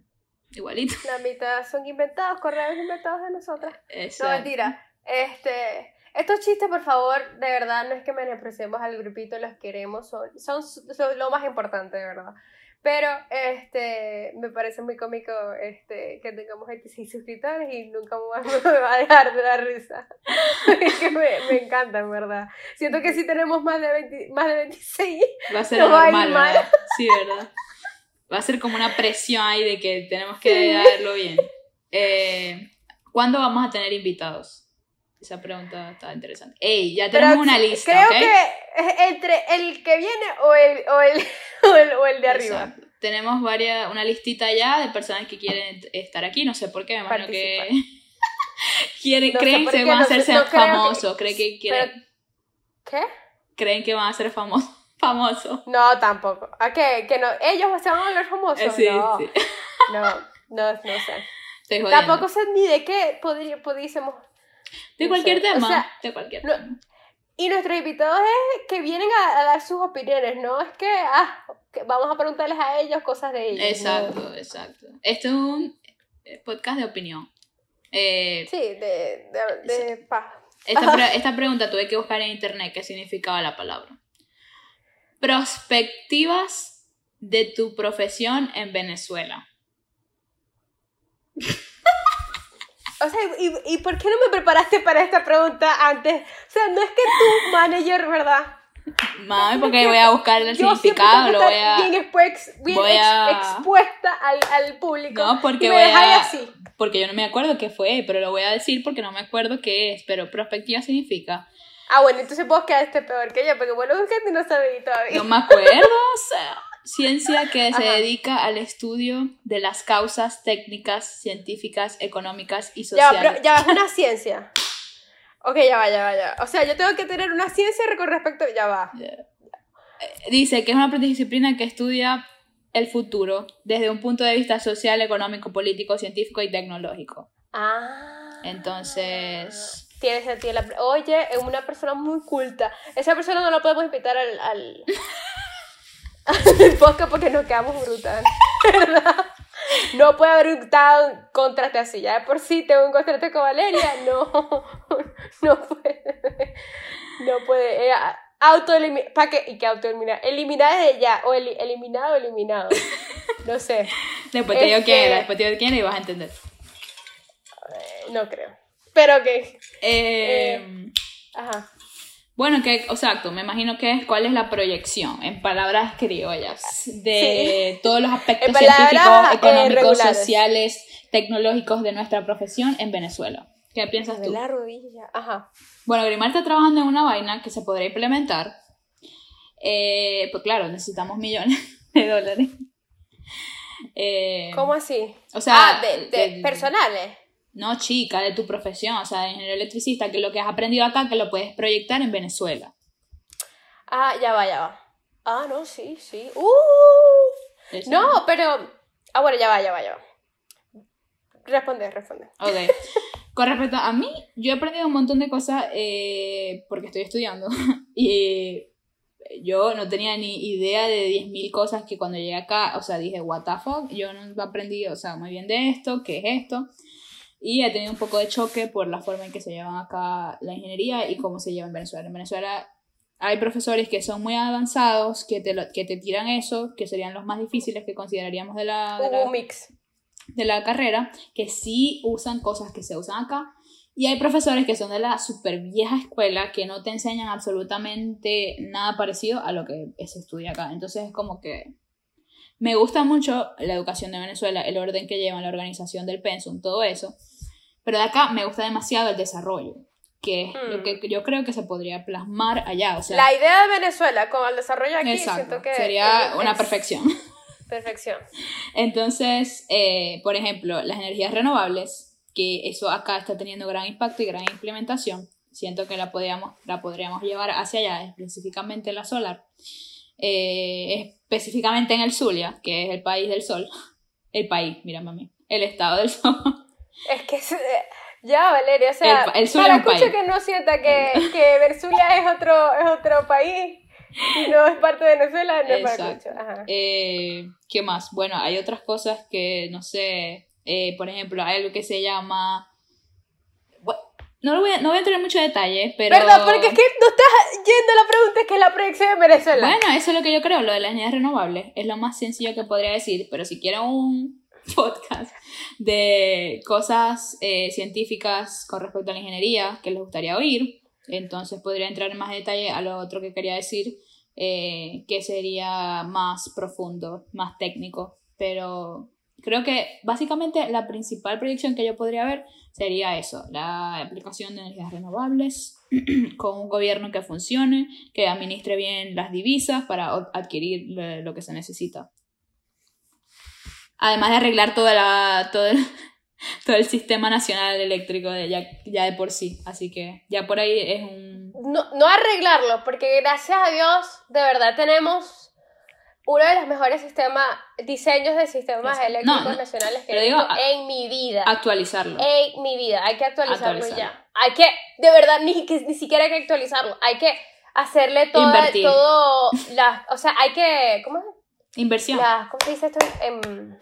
igualito. La mitad son inventados, correos inventados de nosotras. No, mentira. Este, estos chistes, por favor, de verdad, no es que menospreciemos al grupito, los queremos, son, son, son, lo más importante, de verdad. Pero este, me parece muy cómico este, que tengamos 26 suscriptores y nunca me va a dejar de dar risa. es que me, me encanta, en verdad. Siento que si tenemos más de, 20, más de 26, va a ser normal, mal. Sí, ¿verdad? Va a ser como una presión ahí de que tenemos que darlo bien. Eh, ¿Cuándo vamos a tener invitados? Esa pregunta está interesante. Ey, ya tenemos una lista. Creo que entre el que viene o el, o el, o el, de arriba. Tenemos varias, una listita ya de personas que quieren estar aquí. No sé por qué, me imagino que quieren, creen que van a hacerse famosos. Que... que quieren... ¿Qué? Creen que van a ser famosos famoso. No, tampoco. ¿A qué? ¿Que no? ¿Ellos se van a volver famosos? Eh, sí, no. Sí. no, no, no sé. Tampoco sé ni de qué pudiésemos... De cualquier tema. de cualquier tema. Y nuestros invitados es que vienen a, dar sus opiniones, no es que, ah, que vamos a preguntarles a ellos cosas de ellos. Exacto, exacto. Esto es un eh, podcast de opinión. Eh, sí, de, de, de esta, esta pregunta tuve que buscar en internet qué significaba la palabra. Perspectivas de tu profesión en Venezuela. O sea, ¿y, ¿y, por qué no me preparaste para esta pregunta antes? O sea, no es que tu manager, ¿verdad? Mami, porque voy a buscar el significado, lo voy a... Bien, expuesta al, al, público. No, porque voy a... Así. Porque yo no me acuerdo qué fue, pero lo voy a decir porque no me acuerdo qué es. Pero perspectiva significa Ah, bueno, entonces vos quedaste peor que yo, porque bueno, que no sabía todavía. No me acuerdo, o sea, ciencia que se dedica al estudio de las causas técnicas, científicas, económicas y sociales. Ya, pero ya es una ciencia. Ok, ya va, ya va, ya. O sea, yo tengo que tener una ciencia con respecto. Ya va. Eh, dice que es una disciplina que estudia el futuro desde un punto de vista social, económico, político, científico y tecnológico. Ah. Entonces tiene sentido. La, oye, es una persona muy culta. Esa persona no la podemos invitar al, al, podcast porque nos quedamos brutal. ¿Verdad? No puede haber un contraste así. Ya de por sí tengo un contraste con Valeria. No, no puede. No puede. Eh, autoeliminar. ¿Para qué? ¿Y qué autoeliminar? Eliminar de ya. O eliminado o eliminado. No sé. Después te digo quién era. Después te digo quién y vas a entender. No creo. Pero que. Eh, eh, ajá. Bueno, que, exacto, me imagino que es cuál es la proyección, en palabras criollas, de todos los aspectos científicos, eh, económicos, sociales, tecnológicos de nuestra profesión en Venezuela. ¿Qué piensas tú? la rodilla, ajá. Bueno, Grimar está trabajando en una vaina que se podría implementar. pues claro, necesitamos millones de dólares. ¿Cómo así? O sea, ah, de personales. No, chica, de tu profesión, o sea, de ingeniero electricista, que lo que has aprendido acá, que lo puedes proyectar en Venezuela. Ah, ya va, ya va. Ah, no, sí, sí. ¡Uh! No, pero. Ah, bueno, ya va, ya va, ya va. Responde, responde. Ok. Con respecto a mí, yo he aprendido un montón de cosas eh, porque estoy estudiando. y yo no tenía ni idea de 10.000 cosas que cuando llegué acá, o sea, dije, what the fuck, yo no aprendí, o sea, muy bien de esto, qué es esto. Y he tenido un poco de choque por la forma en que se llevan acá la ingeniería y cómo se lleva en Venezuela. En Venezuela hay profesores que son muy avanzados, que te, que te tiran eso, que serían los más difíciles que consideraríamos de la, de la, mix. de la carrera, que sí usan cosas que se usan acá. Y hay profesores que son de la super vieja escuela que no te enseñan absolutamente nada parecido a lo que se estudia acá. Entonces es como que me gusta mucho la educación de Venezuela, el orden que llevan, la organización del pensum, todo eso. Pero de acá me gusta demasiado el desarrollo, que es lo hmm. que yo creo que se podría plasmar allá. O sea, la idea de Venezuela con el desarrollo aquí siento que sería una perfección. Perfección. Entonces, eh, por ejemplo, las energías renovables, que eso acá está teniendo gran impacto y gran implementación, siento que la podríamos, la podríamos llevar hacia allá, específicamente la solar. Eh, específicamente en el Zulia, que es el país del sol. El país, mira mami, el estado del sol. Es que ya, Valeria, o sea, el, el para escucha que no sienta que, que Versulia es otro, es otro país y no es parte de Venezuela, no es para Eh, ¿Qué más? Bueno, hay otras cosas que, no sé, eh, por ejemplo, hay algo que se llama no, lo voy a, no voy a entrar en mucho detalle, pero... ¿Verdad? Porque es que no estás yendo a la pregunta que es la proyección de Venezuela. Bueno, eso es lo que yo creo, lo de las energías renovables. Es lo más sencillo que podría decir, pero si quiero un podcast de cosas eh, científicas con respecto a la ingeniería que les gustaría oír, entonces podría entrar en más detalle a lo otro que quería decir, eh, que sería más profundo, más técnico. Pero creo que básicamente la principal proyección que yo podría ver sería eso, la aplicación de energías renovables con un gobierno que funcione, que administre bien las divisas para adquirir lo que se necesita. Además de arreglar todo, el, todo el sistema nacional eléctrico de, ya, ya, de por sí. Así que ya por ahí es un... No, no arreglarlo, porque gracias a Dios de verdad tenemos uno de los mejores sistemas, diseños de sistemas eléctricos nacionales que he visto en mi vida. Actualizarlo. En mi vida. Hay que actualizarlo, ya. Hay que, de verdad, ni, ni siquiera hay que actualizarlo. Hay que hacerle todo, todo la, o sea, hay que, ¿cómo es? Inversión. ¿Cómo se dice esto? En,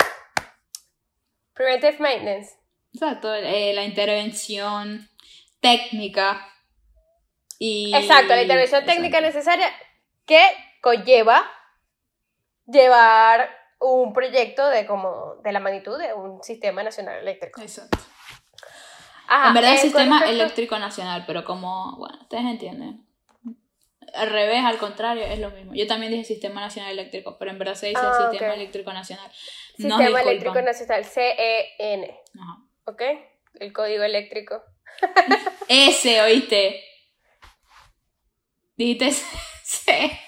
preventive maintenance. Exacto, eh, la intervención técnica y... Exacto, la intervención técnica necesaria que conlleva llevar un proyecto de como de la magnitud de un sistema nacional eléctrico. Exacto. en verdad el sistema eléctrico nacional, pero como, bueno, ustedes entienden. Al revés, al contrario, es lo mismo. Yo también dije Sistema Nacional Eléctrico, pero en verdad se dice ah, Sistema Eléctrico Nacional. Sistema Eléctrico Nacional, C-E-N. Ajá. ¿Ok? El código eléctrico. Ese, ¿oíste? Dijiste C.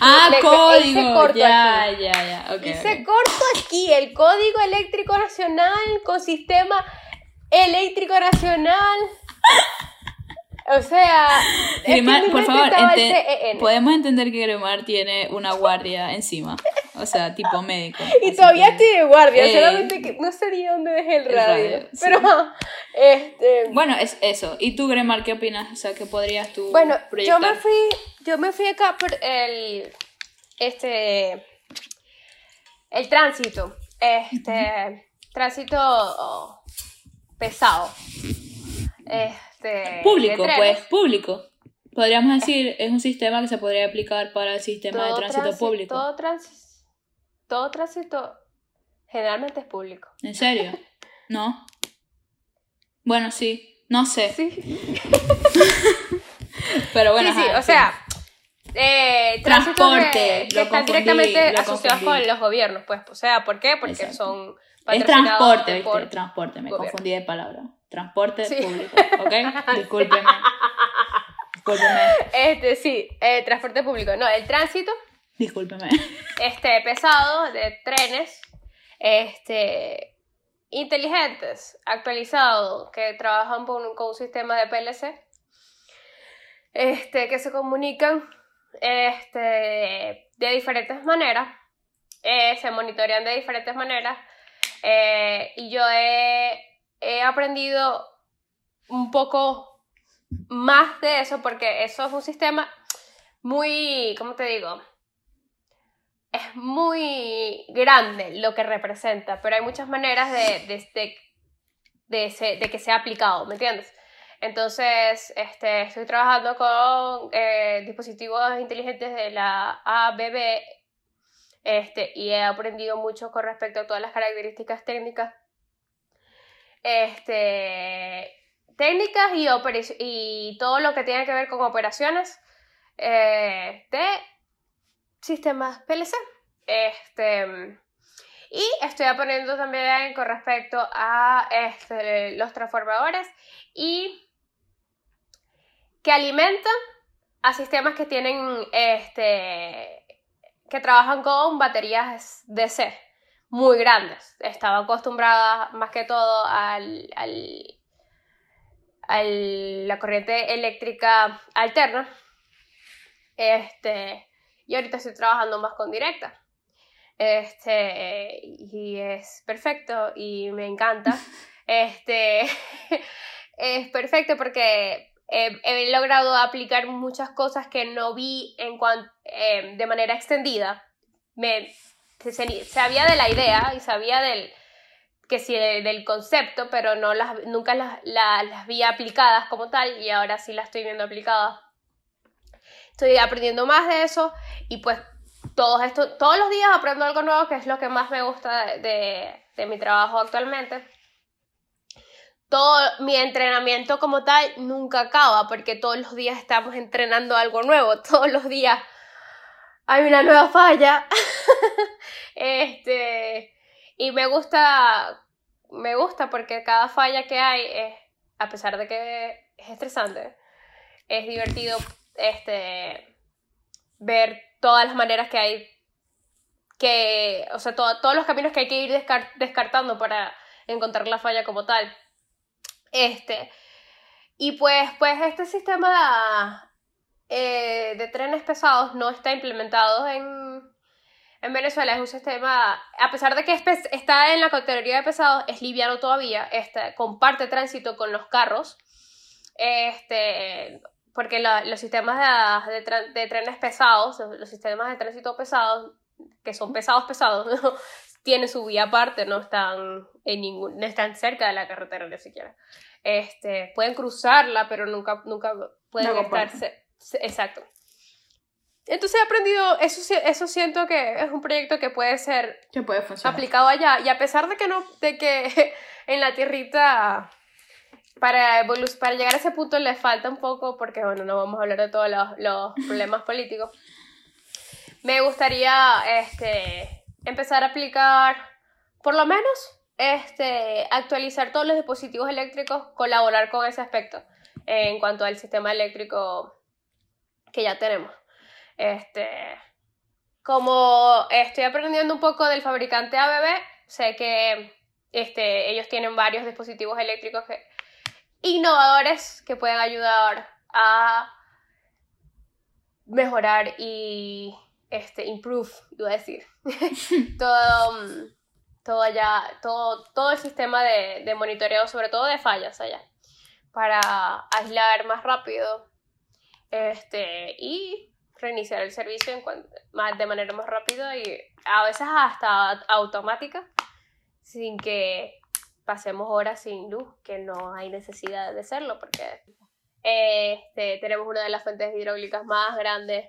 Ah, código. ya, ya, ya, okay, Hice corto aquí el Código Eléctrico Nacional con Sistema Eléctrico Nacional. O sea, por favor, podemos entender que Gremar tiene una guardia encima. O sea, tipo médico. Y todavía tiene guardia, eh, solamente que no sabía dónde dejé el radio. pero, este... Bueno, es eso. ¿Y tú, Gremar, qué opinas? O sea, ¿qué podrías tú Bueno, yo me fui, yo me fui acá por el, este, el tránsito. Este, tránsito pesado. Este, público, pues, público. Podríamos decir, es un sistema que se podría aplicar para el sistema de tránsito, público. Todo tránsito todo tránsito generalmente es público. ¿En serio? ¿No? Bueno, sí. No sé. Sí. Pero bueno. Sí, sí, o sea. Eh, transporte que están directamente asociados con los gobiernos, pues. O sea, ¿por qué? Porque son. Es transporte, ¿viste? Transporte, me confundí de palabra. Transporte público, ¿ok? Discúlpeme. Discúlpeme. Este, sí, eh, transporte público. No, el tránsito Discúlpeme. Este, pesado, de trenes, este, inteligentes, actualizados, que trabajan con, un sistema de PLC, este, que se comunican este, de diferentes maneras, eh, se monitorean de diferentes maneras, eh, y yo he he aprendido un poco más de eso porque eso es un sistema muy, ¿cómo te digo? Es muy grande lo que representa, pero hay muchas maneras de, de, que sea aplicado, ¿me entiendes? Entonces, este, estoy trabajando con eh, dispositivos inteligentes de la ABB este, y he aprendido mucho con respecto a todas las características técnicas. Este, técnicas y, y todo lo que tiene que ver con operaciones eh, de sistemas PLC. Este, y estoy aprendiendo también con respecto a este, los transformadores y que alimentan a sistemas que tienen, este, que trabajan con baterías DC muy grandes. Estaba acostumbrada más que todo al, al, la corriente eléctrica alterna. Este, y ahorita estoy trabajando más con directa. Este, y es perfecto y me encanta. Este, es perfecto porque he logrado aplicar muchas cosas que no vi en eh, de manera extendida. Me, sabía de la idea y sabía del, que sí, del concepto, pero no las, nunca las, las, vi aplicadas como tal y ahora sí las estoy viendo aplicadas. Estoy aprendiendo más de eso y pues todos, esto, todos los días aprendo algo nuevo, que es lo que más me gusta de, de mi trabajo actualmente todo mi entrenamiento como tal nunca acaba porque todos los días estamos entrenando algo nuevo, todos los días hay una nueva falla. este, y me gusta me gusta porque cada falla que hay es a pesar de que es estresante, es divertido este ver todas las maneras que hay que, o sea, todos los caminos que hay que ir descartando para encontrar la falla como tal. Este, y pues, pues este sistema eh, de trenes pesados no está implementado en, en Venezuela. Es un sistema, a pesar de que está en la categoría de pesados, es liviano todavía, este, comparte tránsito con los carros. Este, porque los sistemas de, de, trenes pesados, los sistemas de tránsito pesados, que son pesados pesados, tiene su vía aparte, no están, en ningún, no están cerca de la carretera ni siquiera. Este, pueden cruzarla, pero nunca, nunca pueden estarse. Exacto. Entonces he aprendido, eso, eso siento que es un proyecto que puede ser que puede aplicado allá. Y a pesar de que no, de que en la tierrita para, para llegar a ese punto le falta un poco, porque bueno, no vamos a hablar de todos los, los problemas políticos. Me gustaría este, empezar a aplicar, por lo menos, este, actualizar todos los dispositivos eléctricos, colaborar con ese aspecto en cuanto al sistema eléctrico que ya tenemos. Este, como estoy aprendiendo un poco del fabricante ABB, sé que este, ellos tienen varios dispositivos eléctricos innovadores que pueden ayudar a mejorar y este, improve, iba a decir, todo, todo allá, todo, todo el sistema de, de, monitoreo, sobre todo de fallas allá, para aislar más rápido este, y reiniciar el servicio en más, de manera más rápida y a veces hasta automática, sin que pasemos horas sin luz, que no hay necesidad de hacerlo, porque este, tenemos una de las fuentes hidráulicas más grandes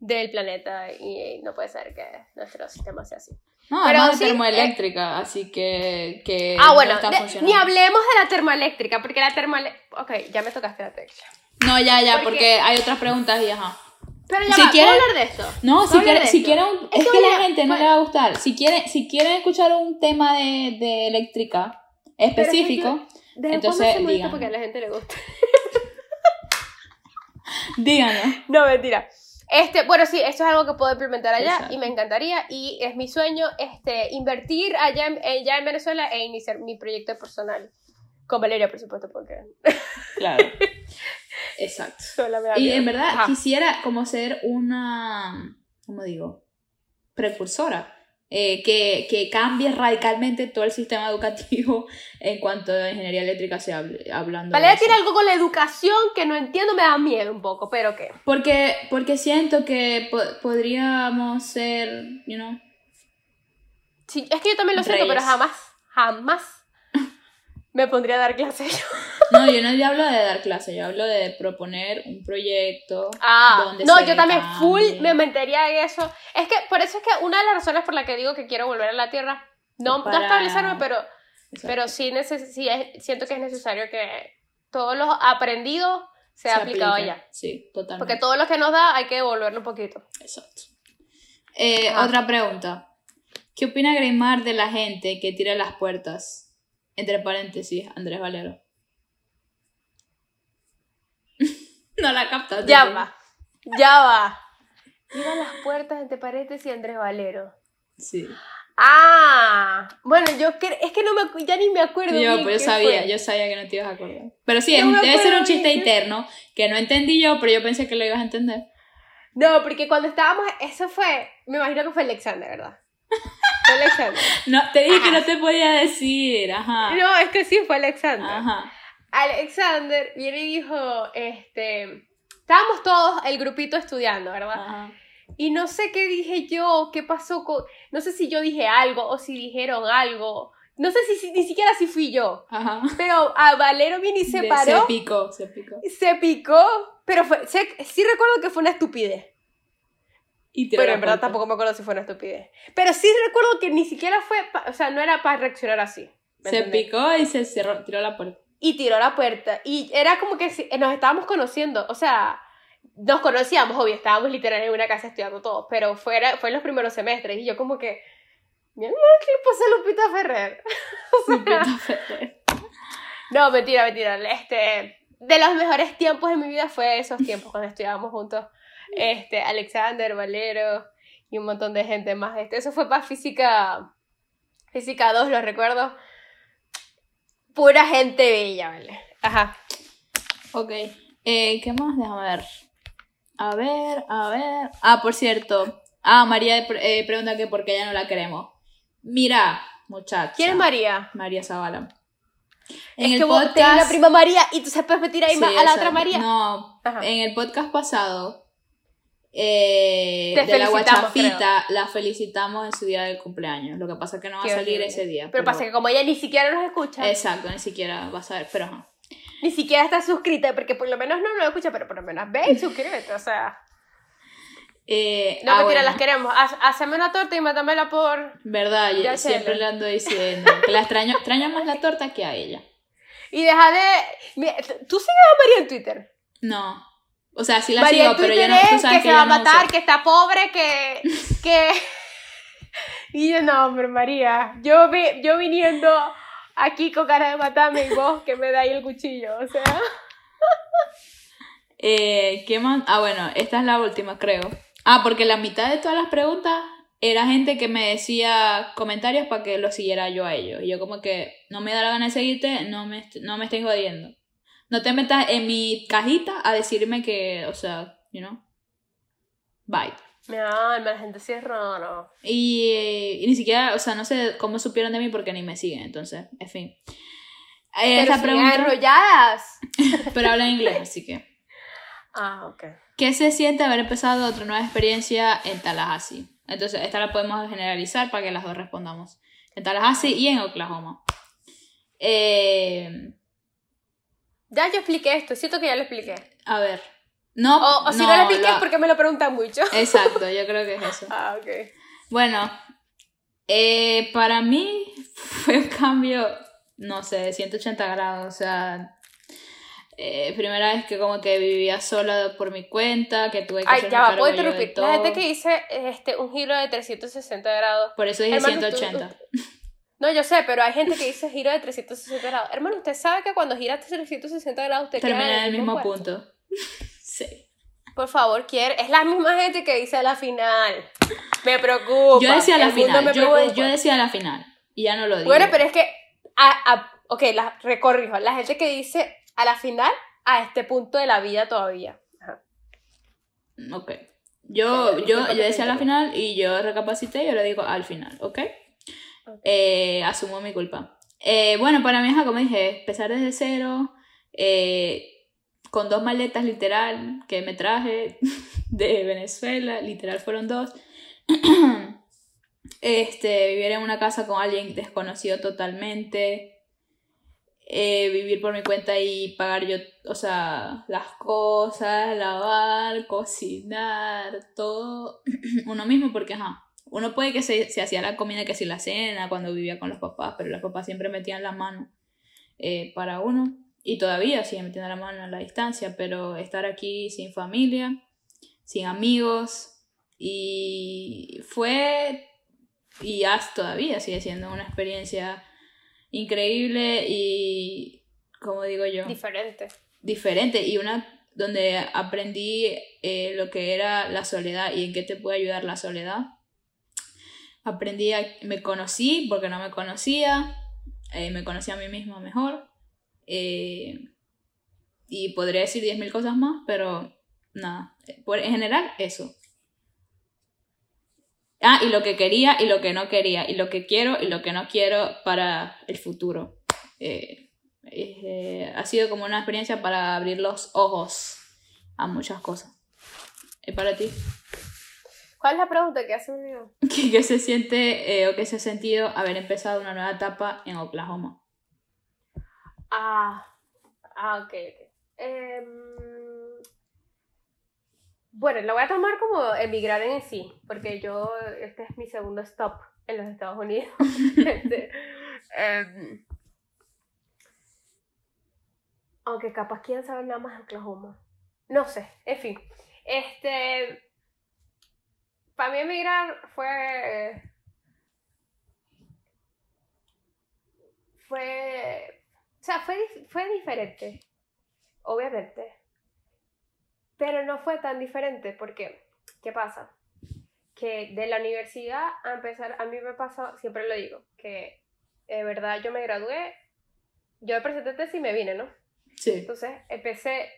del planeta y no puede ser que nuestro sistema sea así. No, pero es termoeléctrica, así que, que Ah, bueno, ni hablemos de la termoeléctrica, porque la termoeléctrica... Ok, ya me tocaste la tecla. No, ya, ya, porque, hay otras preguntas y ajá. Pero ya si va, quieren, hablar de esto? No, si quieren, si quieren es, que, a la gente no le va a gustar. Si quieren, si quieren escuchar un tema de, de eléctrica específico, entonces digan. porque a la gente le gusta. Díganos. No, mentira. Este, bueno, sí, esto es algo que puedo implementar allá y me encantaría y es mi sueño este, invertir allá en, en Venezuela e iniciar mi proyecto personal. Con Valeria, por supuesto, porque... Claro. Exacto. y en verdad quisiera como ser una, ¿cómo digo? Precursora eh, que, que cambie radicalmente todo el sistema educativo en cuanto a ingeniería eléctrica se hable, hablando. Valeria tiene algo con la educación que no entiendo, me da miedo un poco, pero ¿qué? Porque, porque siento que po- podríamos ser, you know, Sí, es que yo también lo siento, pero jamás, jamás me pondría a dar clases yo. No, yo no hablo de dar clase, yo hablo de proponer un proyecto. Ah, donde no, yo también full cambie. me metería en eso. Es que por eso es que una de las razones por la que digo que quiero volver a la Tierra, no, no Para- establecerme, pero, Exacto. pero sí, neces sí es- siento que es necesario que todo lo aprendido sea Se aplicado aplica. allá. Sí, totalmente. Porque todo lo que nos da hay que devolverlo un poquito. Exacto. Eh, Ajá. Otra pregunta. ¿Qué opina Greymar de la gente que tira las puertas? Entre paréntesis, Andrés Valero. no la captaste. Ya ¿no? va, ya va. Mira las puertas entre paréntesis Andrés Valero. Sí. Ah, bueno, yo es que no me ya ni me acuerdo. Yo, bien pues yo sabía, fue. yo sabía que no te ibas a acordar. Pero sí, No es- debe ser un chiste bien. interno que no entendí yo, pero yo pensé que lo ibas a entender. No, porque cuando estábamos, eso fue, me imagino que fue Alexander, ¿verdad? Fue Alexander. No, te dije que Ajá. no te podía decir, ajá. No, es que sí, fue Alexander. Ajá. Alexander viene y dijo, este, estábamos todos, el grupito estudiando, ¿verdad? Ajá. Y no sé qué dije yo, qué pasó con, no sé si yo dije algo o si dijeron algo, no sé si, si- ni siquiera si fui yo, Ajá. pero a Valero viene y se De- paró, Se picó, se picó. se picó, pero fue, sé- sí recuerdo que fue una estupidez. Y Pero en verdad tampoco me acuerdo si fue una estupidez. Pero sí recuerdo que ni siquiera fue, o sea, no era para reaccionar así. ¿me Se entendés? picó y se cerró, tiró la puerta. Y tiró la puerta. Y era como que si- nos estábamos conociendo. O sea, nos conocíamos, obvio, estábamos literal en una casa estudiando todos. Pero fuera, fue en los primeros semestres. Y yo como que, mi hermano, ¿qué le pasó a Lupita Ferrer? Lupita Ferrer. No, mentira, mentira. Este, de los mejores tiempos de mi vida fue esos tiempos cuando estudiábamos juntos. Este, Alexander, Valero y un montón de gente más. Este, eso fue para física, física 2, lo recuerdo. Pura gente bella, ¿vale? Ajá. Ok. Eh, ¿Qué más? Déjame ver. A ver, a ver. Ah, por cierto. Ah, María eh, pregunta que por qué ya no la queremos. Mira, muchacha. ¿Quién es María? María Zavala. es que vos tenés la prima María y tú puedes meter ahí Sí, a la otra María. No, Ajá. en el podcast pasado eh, de la guachafita la felicitamos en su día de cumpleaños. Lo que pasa es que no va a Qué salir horrible. ese día. Pero pasa que como ella ni siquiera nos escucha, Exacto, ni siquiera vas a ver, pero ajá. ni siquiera está suscrita, porque por lo menos no nos escucha, pero por lo menos ve y suscríbete, o sea. Eh, No, ah, mentira, bueno. las queremos. Haceme una torta y mátamela por... Verdad, yo siempre le ando diciendo que la extraño, extraño más la torta que a ella. Y deja de... Mira, ¿Tú sigues a María en Twitter? No. O sea, sí la María sigo, pero yo no, tú es sabes que que se va a no matar, que está pobre, que... que... y yo, no, hombre, María. Yo, vi, yo viniendo aquí con cara de matarme y vos que me dais el cuchillo, o sea... Eh, ¿Qué más? Ah, bueno, esta es la última, creo. Ah, porque la mitad de todas las preguntas era gente que me decía comentarios para que lo siguiera yo a ellos. Y yo como que no me da la gana de seguirte, no me, no me estés jodiendo. No te metas en mi cajita a decirme que, o sea, you know, bye. Alma, la gente sí es raro. Y, y ni siquiera, o sea, no sé cómo supieron de mí porque ni me siguen, entonces, en fin. Eh, Pero esa pregunta, enrolladas. pero habla en inglés, así que. Ah, ok. ¿Qué se siente haber empezado otra nueva experiencia en Tallahassee? Entonces, esta la podemos generalizar para que las dos respondamos. En Tallahassee y en Oklahoma. Eh, Ya yo expliqué esto, siento que ya lo expliqué. a ver. No, O, o si no, lo expliqué es porque me lo preguntan mucho. Exacto, yo creo que es eso. Ah, ok. Bueno, eh, para mí fue un cambio, no sé, de 180 grados. O sea, eh, primera vez que como que vivía sola por mi cuenta, que tuve que Ay, ya va, puedo interrumpir. La gente que dice este, un giro de 360 grados. Por eso dije Hermano, tú- 180. No, yo sé, pero hay gente que dice giro de 360 grados. Hermano, usted sabe que cuando gira 360 grados usted queda Terminé en el mismo punto. sí. Por favor, quiere. Es la misma gente que dice a la final. Me preocupa. Yo decía la El mundo final. Yo, yo decía la final. Y ya no lo digo. Bueno, pero es que. A, a- ok, la, recorrijo. La gente que dice a la final, a este punto de la vida todavía. Ajá. Ok. Yo, yo, yo decía la interrumpa. final y yo recapacité y ahora digo al final, ¿ok? Eh, asumo mi culpa. Eh, bueno, para mí, ajá, como dije, empezar desde cero, eh, con dos maletas literal que me traje de Venezuela, literal fueron dos. Este, vivir en una casa con alguien desconocido totalmente. vivir por mi cuenta y pagar yo, o sea, las cosas, lavar, cocinar, todo uno mismo, porque ajá, uno puede que se, se hacía la comida, que si la cena, cuando vivía con los papás, pero los papás siempre metían la mano eh, para uno, y todavía siguen metiendo la mano a la distancia, pero estar aquí sin familia, sin amigos, y fue, y hasta todavía sigue siendo una experiencia increíble y, como digo yo, Diferente. diferente y una donde aprendí eh, lo que era la soledad y en qué te puede ayudar la soledad. Aprendí, a- me conocí porque no me conocía, eh, me conocí a mí misma mejor eh, y podría decir 10.000 cosas más, pero nada, eh, por, en general eso. Ah, y lo que quería y lo que no quería, y lo que quiero y lo que no quiero para el futuro. Ha sido como una experiencia para abrir los ojos a muchas cosas. ¿Y para ti? ¿Cuál es la pregunta que hace amigo? ¿Qué, qué se siente eh, o qué se ha sentido haber empezado una nueva etapa en Oklahoma? Ah, ah, ok. ok. Em, bueno, lo voy a tomar como emigrar en sí, porque yo, este es mi segundo stop en los Estados Unidos. Este, em, aunque capaz quieren saber nada más de Oklahoma. No sé, en fin. Este. Para mí emigrar fue. Fue. O sea, fue, fue diferente. Obviamente. Pero no fue tan diferente porque. ¿Qué pasa? Que de la universidad a empezar. A mí me pasó, siempre lo digo, que de verdad yo me gradué. Yo presenté tesis y me vine, ¿no? Sí. Entonces empecé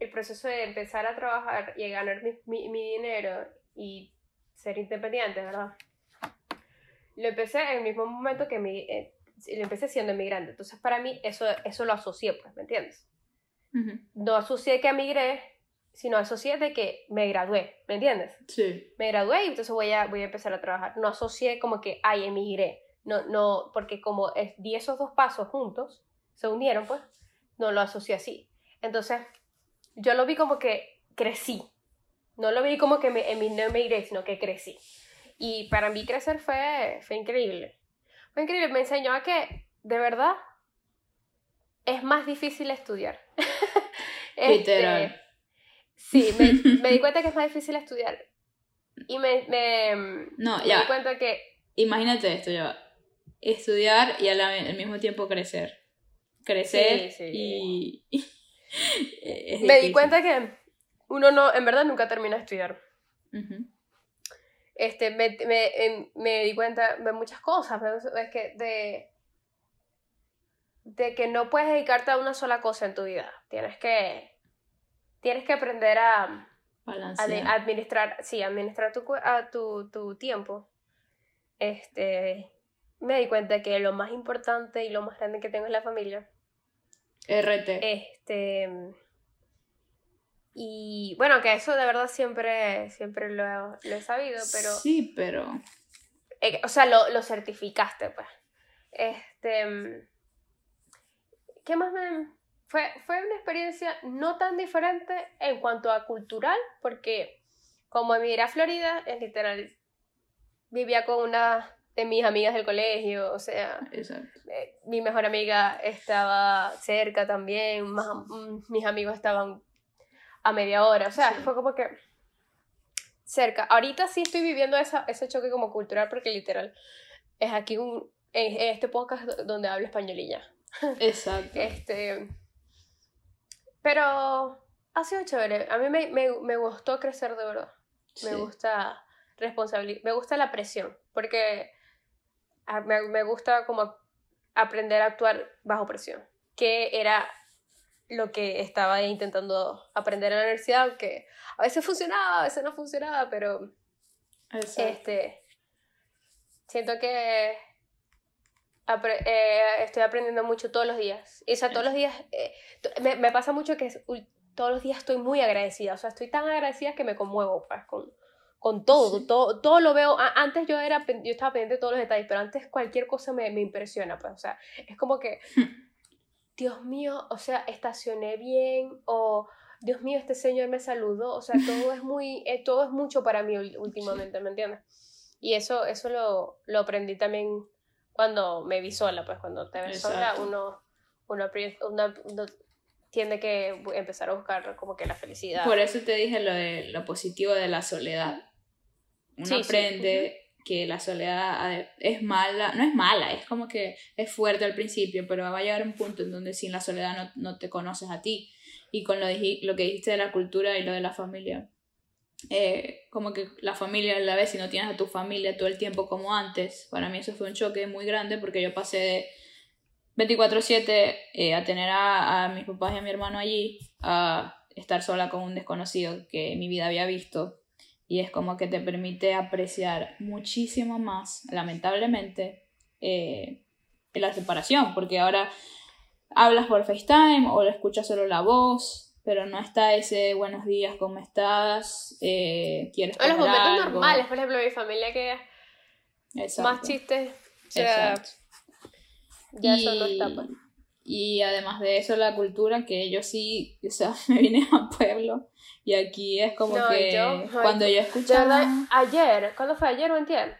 el proceso de empezar a trabajar y a ganar mi, mi- mi dinero y ser independiente, ¿verdad? Lo empecé en el mismo momento que mi, eh, lo empecé siendo inmigrante. Entonces para mí eso, eso lo asocié, pues, ¿me entiendes? Ujú. No asocié que emigré, sino asocié de que me gradué, ¿me entiendes? Sí. me gradué y entonces voy a, voy a empezar a trabajar. No asocié como que, ay, emigré. No, no, porque como es- di esos dos pasos juntos, se unieron, pues, no lo asocié así. Entonces, yo lo vi como que crecí. No lo vi como que me, emi- no emigré, sino que crecí. Y para mí crecer fue, fue increíble. Fue increíble. Me enseñó a que, de verdad, es más difícil estudiar. Este, Literal. Sí, me, me di cuenta que es más difícil estudiar. Y me, me, No, me ya. di cuenta que Imagínate esto, ya. Estudiar y al, al mismo tiempo crecer. Crecer Sí, sí. y... es me di cuenta que uno no, en verdad nunca termina de estudiar. Este, me, me, em, me di cuenta de muchas cosas, es que de, de que no puedes dedicarte a una sola cosa en tu vida. Tienes que, tienes que aprender a, a de- Balancear. administrar, sí, administrar tu, a tu, tu tiempo. Este, me di cuenta que lo más importante y lo más grande que tengo es la familia. RT. Este. Y bueno, que eso de verdad siempre, siempre lo, he- lo he sabido, pero. Sí, pero... eh, o sea, lo, lo certificaste, pues. Este. ¿Qué más me.? Fue, fue una experiencia no tan diferente en cuanto a cultural, porque como emigré a Florida, es literal. Vivía con una de mis amigas del colegio, o sea, eh, mi mejor amiga estaba cerca también, más, mm, mis amigos estaban a media hora, o sea, Sí. fue como que cerca. Ahorita sí estoy viviendo esa, ese choque como cultural porque literal es aquí un, en, en este podcast do- donde hablo español y ya. Exacto. Este, pero ha sido chévere, a mí me, me, me gustó crecer de verdad. Me gusta responsabilidad, me gusta la presión, porque me, me gusta como aprender a actuar bajo presión, que era lo que estaba intentando aprender en la universidad, aunque a veces funcionaba, a veces no funcionaba, pero este, siento que eh, estoy aprendiendo mucho todos los días. Y, o sea, todos los días, eh, me, me, pasa mucho que todos los días estoy muy agradecida, o sea, estoy tan agradecida que me conmuevo, pues, con, con todo, todo, todo lo veo. Antes yo era, yo estaba pendiente de todos los detalles, pero antes cualquier cosa me, me impresiona, pues, o sea, es como que, Dios mío, o sea, estacioné bien, o Dios mío, este señor me saludó, o sea, todo es muy, eh, todo es mucho para mí últimamente, ¿me entiendes? Y eso, eso lo, lo aprendí también cuando me vi sola, pues cuando te ves sola, uno, uno, uno, uno tiene que empezar a buscar como que la felicidad. Por eso te dije lo de lo positivo de la soledad. Uno aprende que la soledad es mala, no es mala, es como que es fuerte al principio, pero va a llegar un punto en donde sin la soledad no, no te conoces a ti. Y con lo, lo que dijiste de la cultura y lo de la familia, eh, como que la familia a la vez, si no tienes a tu familia todo el tiempo como antes, para mí eso fue un choque muy grande porque yo pasé de 24/7 eh, a tener a, a, mis papás y a mi hermano allí, a estar sola con un desconocido que mi vida había visto. Y es como que te permite apreciar muchísimo más, lamentablemente, eh, la separación, porque ahora hablas por FaceTime o le escuchas solo la voz, pero no está ese buenos días, ¿cómo estás? Eh, ¿Quieres los momentos normales, por ejemplo, mi familia que más chistes. Exacto ya y, son pues. Y además de eso, la cultura, que yo sí, o sea, me vine a pueblo y aquí es como que cuando yo escuchaba... Ayer, ¿cuándo fue ayer o entiendes?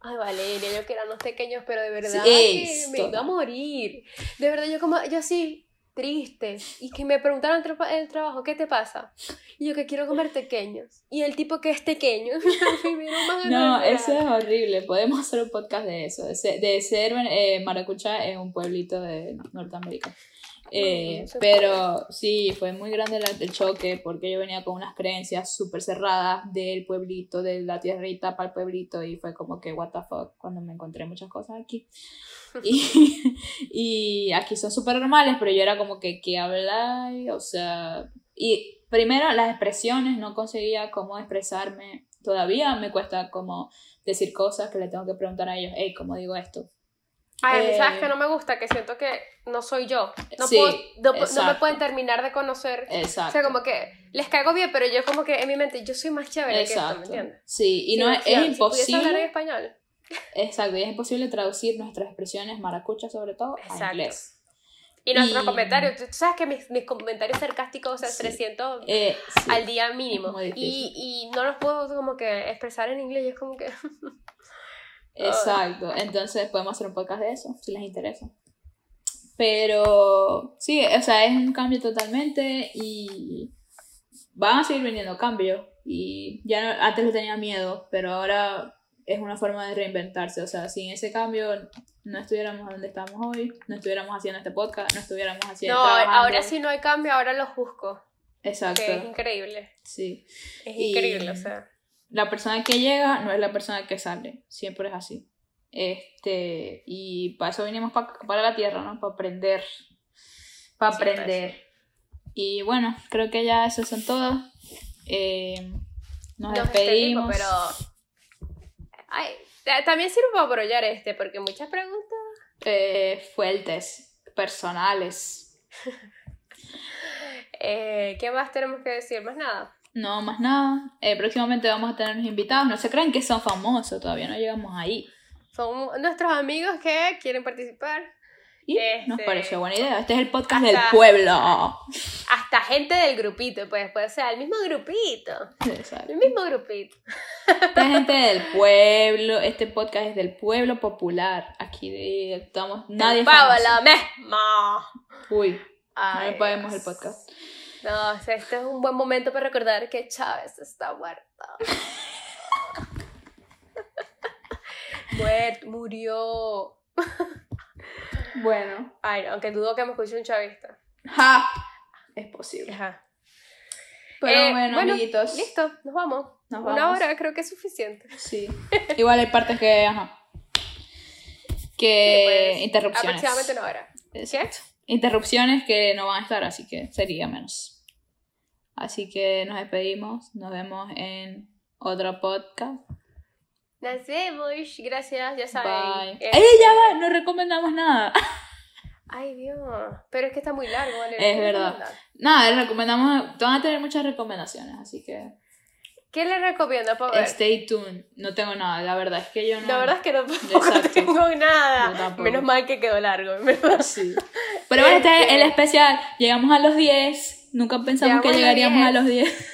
Ay, Valeria, yo que eran los pequeños, pero de verdad que me iba a morir. De verdad, yo como, yo sí, triste. Y que me preguntaron en el trabajo, ¿qué te pasa? Y yo que quiero comer pequeños. Y el tipo que es pequeño. no, eso es horrible. Podemos hacer un podcast de eso. De ser, de ser eh, Maracucha en un pueblito de Norteamérica. Eh, pero sí, fue muy grande el choque porque yo venía con unas creencias súper cerradas del pueblito, de la tierrita para el pueblito y fue como que what the fuck cuando me encontré muchas cosas aquí. Y, y aquí son súper normales, pero yo era como que, ¿qué habláis? O sea, y primero las expresiones, no conseguía cómo expresarme. Todavía me cuesta como decir cosas que le tengo que preguntar a ellos, hey, ¿cómo digo esto? Ay, ¿sabes que eh, no me gusta? Que siento que no soy yo. No, puedo, no, me pueden terminar de conocer. Exacto. O sea, como que les caigo bien, pero yo como que en mi mente, yo soy más chévere que esto, ¿me entiendes? Sí, y no es, es imposible. hablar en español. Exacto, y es imposible traducir nuestras expresiones maracuchas sobre todo a inglés. Y nuestros comentarios, tú sabes que mis, mis comentarios sarcásticos, o sea, 300 eh, al día mínimo. Y, y no los puedo como que expresar en inglés, y es como que... Exacto, entonces podemos hacer un podcast de eso, si les interesa. Pero sí, o sea, es un cambio totalmente y van a seguir viniendo cambios. Y ya no, antes le tenía miedo, pero ahora es una forma de reinventarse. O sea, sin ese cambio no estuviéramos donde estamos hoy, no estuviéramos haciendo este podcast, no estuviéramos haciendo. No, ahora sí no hay cambio, ahora lo busco. Exacto. Que es increíble. Sí. Es increíble, o sea la persona que llega no es la persona que sale, siempre es así. Este, y para eso vinimos para la tierra, ¿no? Para aprender. Para aprender. Y bueno, creo que ya eso son todos. Eh, nos, despedimos. pero. Ay, también sirve para apoyar este, porque muchas preguntas. Eh, fuertes, personales. eh, ¿Qué más tenemos que decir? Más nada. No, más nada. Eh, próximamente vamos a tener unos invitados. No se creen que son famosos, todavía no llegamos ahí. Son nuestros amigos que quieren participar. Y nos este, pareció buena idea. Este es el podcast del pueblo. Hasta gente del grupito, pues puede ser el mismo grupito. El mismo grupito. Esta gente del pueblo. Este podcast es del pueblo popular. Aquí estamos. Nadie. Pablo mismo. Uy. no le paguemos el podcast. No, este es un buen momento para recordar que Chávez está muerto. Muert, murió. Bueno. Ay, aunque dudo que me escuche un chavista. Ja. Es posible. Pero eh, bueno, amiguitos. Listo, nos vamos. Una hora creo que es suficiente. Sí. Igual hay partes que, ajá. Que pues, interrupciones. Aproximadamente una hora. Exacto. Interrupciones que no van a estar, así que sería menos. Así que nos despedimos, nos vemos en otro podcast. Nos vemos, gracias, ya saben. Bye. ¡Ey, ya va! No recomendamos nada. Ay, Dios. Pero es que está muy largo, ¿vale? Es verdad. Nada, recomendamos. Van a tener muchas recomendaciones, así que. ¿Qué le recomiendo? Para ver. Stay tuned. No tengo nada, la verdad es que yo no. La verdad es que no tengo nada. tampoco. Menos mal que quedó largo. Sí. Pero bueno, este es Este- el especial. Llegamos a los 10. Nunca pensamos Llegamos que llegaríamos 10. a los 10.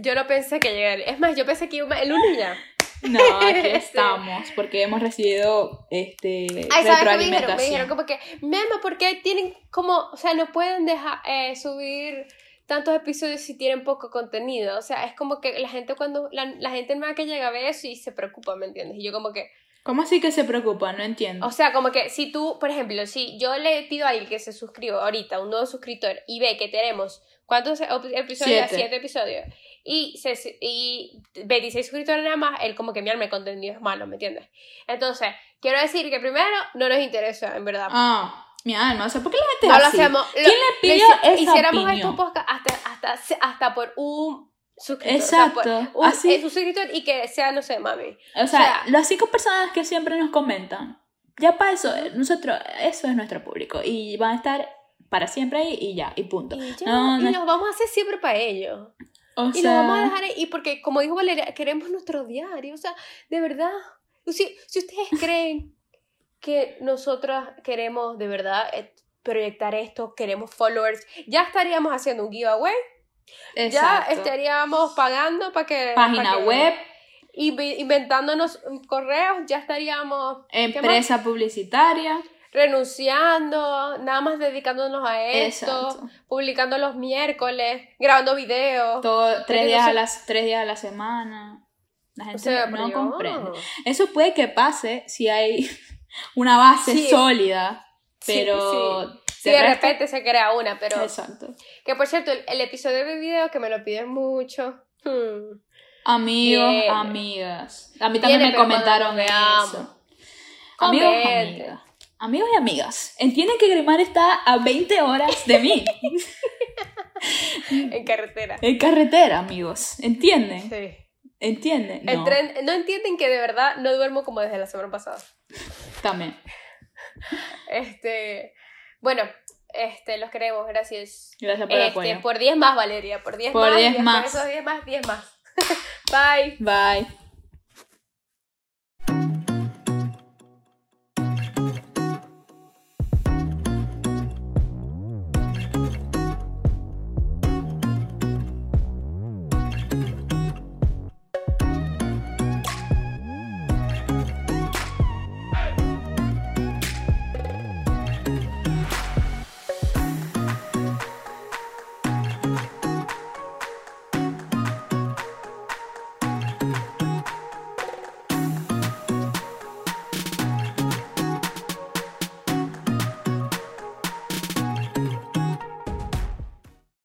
Yo no pensé que llegaría. Es más, yo pensé que iba el lunes y ya. No, aquí estamos, porque hemos recibido este Ay, ¿sabes qué me dijeron? Me retroalimentación. dijeron como que, Mema, ¿por qué tienen como, o sea, no pueden dejar eh, subir tantos episodios si tienen poco contenido? O sea, es como que la gente cuando, la, la gente nueva que llega ve eso y se preocupa, ¿me entiendes? Y yo como que, ¿Cómo así que se preocupa? No entiendo. o sea, como que si tú, por ejemplo, si yo le pido a alguien que se suscriba ahorita, un nuevo suscriptor, y ve que tenemos, ¿cuántos ep- episodios? Siete. Siete episodios. Y, se, y 26 suscriptores nada más, él como que mi alma contenido es malo, ¿me entiendes? Entonces, quiero decir que primero no nos interesa, en verdad. Ah, mi alma, o sea, ¿por qué la gente No es lo así? hacemos. ¿Quién lo- le pidió hici- esa Hiciéramos opinión? estos podcasts hasta, hasta, hasta por un suscriptor. Exacto, O sea, por un, así. eh, suscriptor y que sea, no sé, mami. O sea, o sea- las cinco personas que siempre nos comentan, ya para eso, nosotros, eso es nuestro público y van a estar para siempre ahí y ya, y punto. Y ya, No, y no- los vamos a hacer siempre para ellos. O Y sea, lo vamos a dejar ahí, y porque, como dijo Valeria, queremos nuestro diario. O sea, de verdad. Si, si ustedes creen que nosotras queremos de verdad eh, proyectar esto, queremos followers, ya estaríamos haciendo un giveaway. exacto. Ya estaríamos pagando para que. página para que- web, inve- inventándonos correos, ya estaríamos empresa publicitaria. renunciando, nada más dedicándonos a esto, Exacto. publicando los miércoles, grabando videos. Todo, tres, días no a las, tres días a la semana. La O gente sea, no comprende. Eso puede que pase si hay una base Sí. sólida, pero... sí. Sí, de resto- repente se crea una, pero... Exacto. Que por cierto, el, el episodio de video que me lo piden mucho. hmm, Amigos, amigas. A mí también me comentaron eso. Amigos, amigas. Amigos y amigas. Entienden que Grimar está a 20 horas de mí. En carretera. en carretera, amigos. ¿Entienden? Sí. ¿Entienden? El No, tren, no entienden que de verdad no duermo como desde la semana pasada. también. Este, bueno, este, los queremos, gracias. Gracias por el Este, apoyo. por 10 más, Valeria, por 10 Por más. 10 y más. Por esos 10 más, 10 más. Bye. Bye.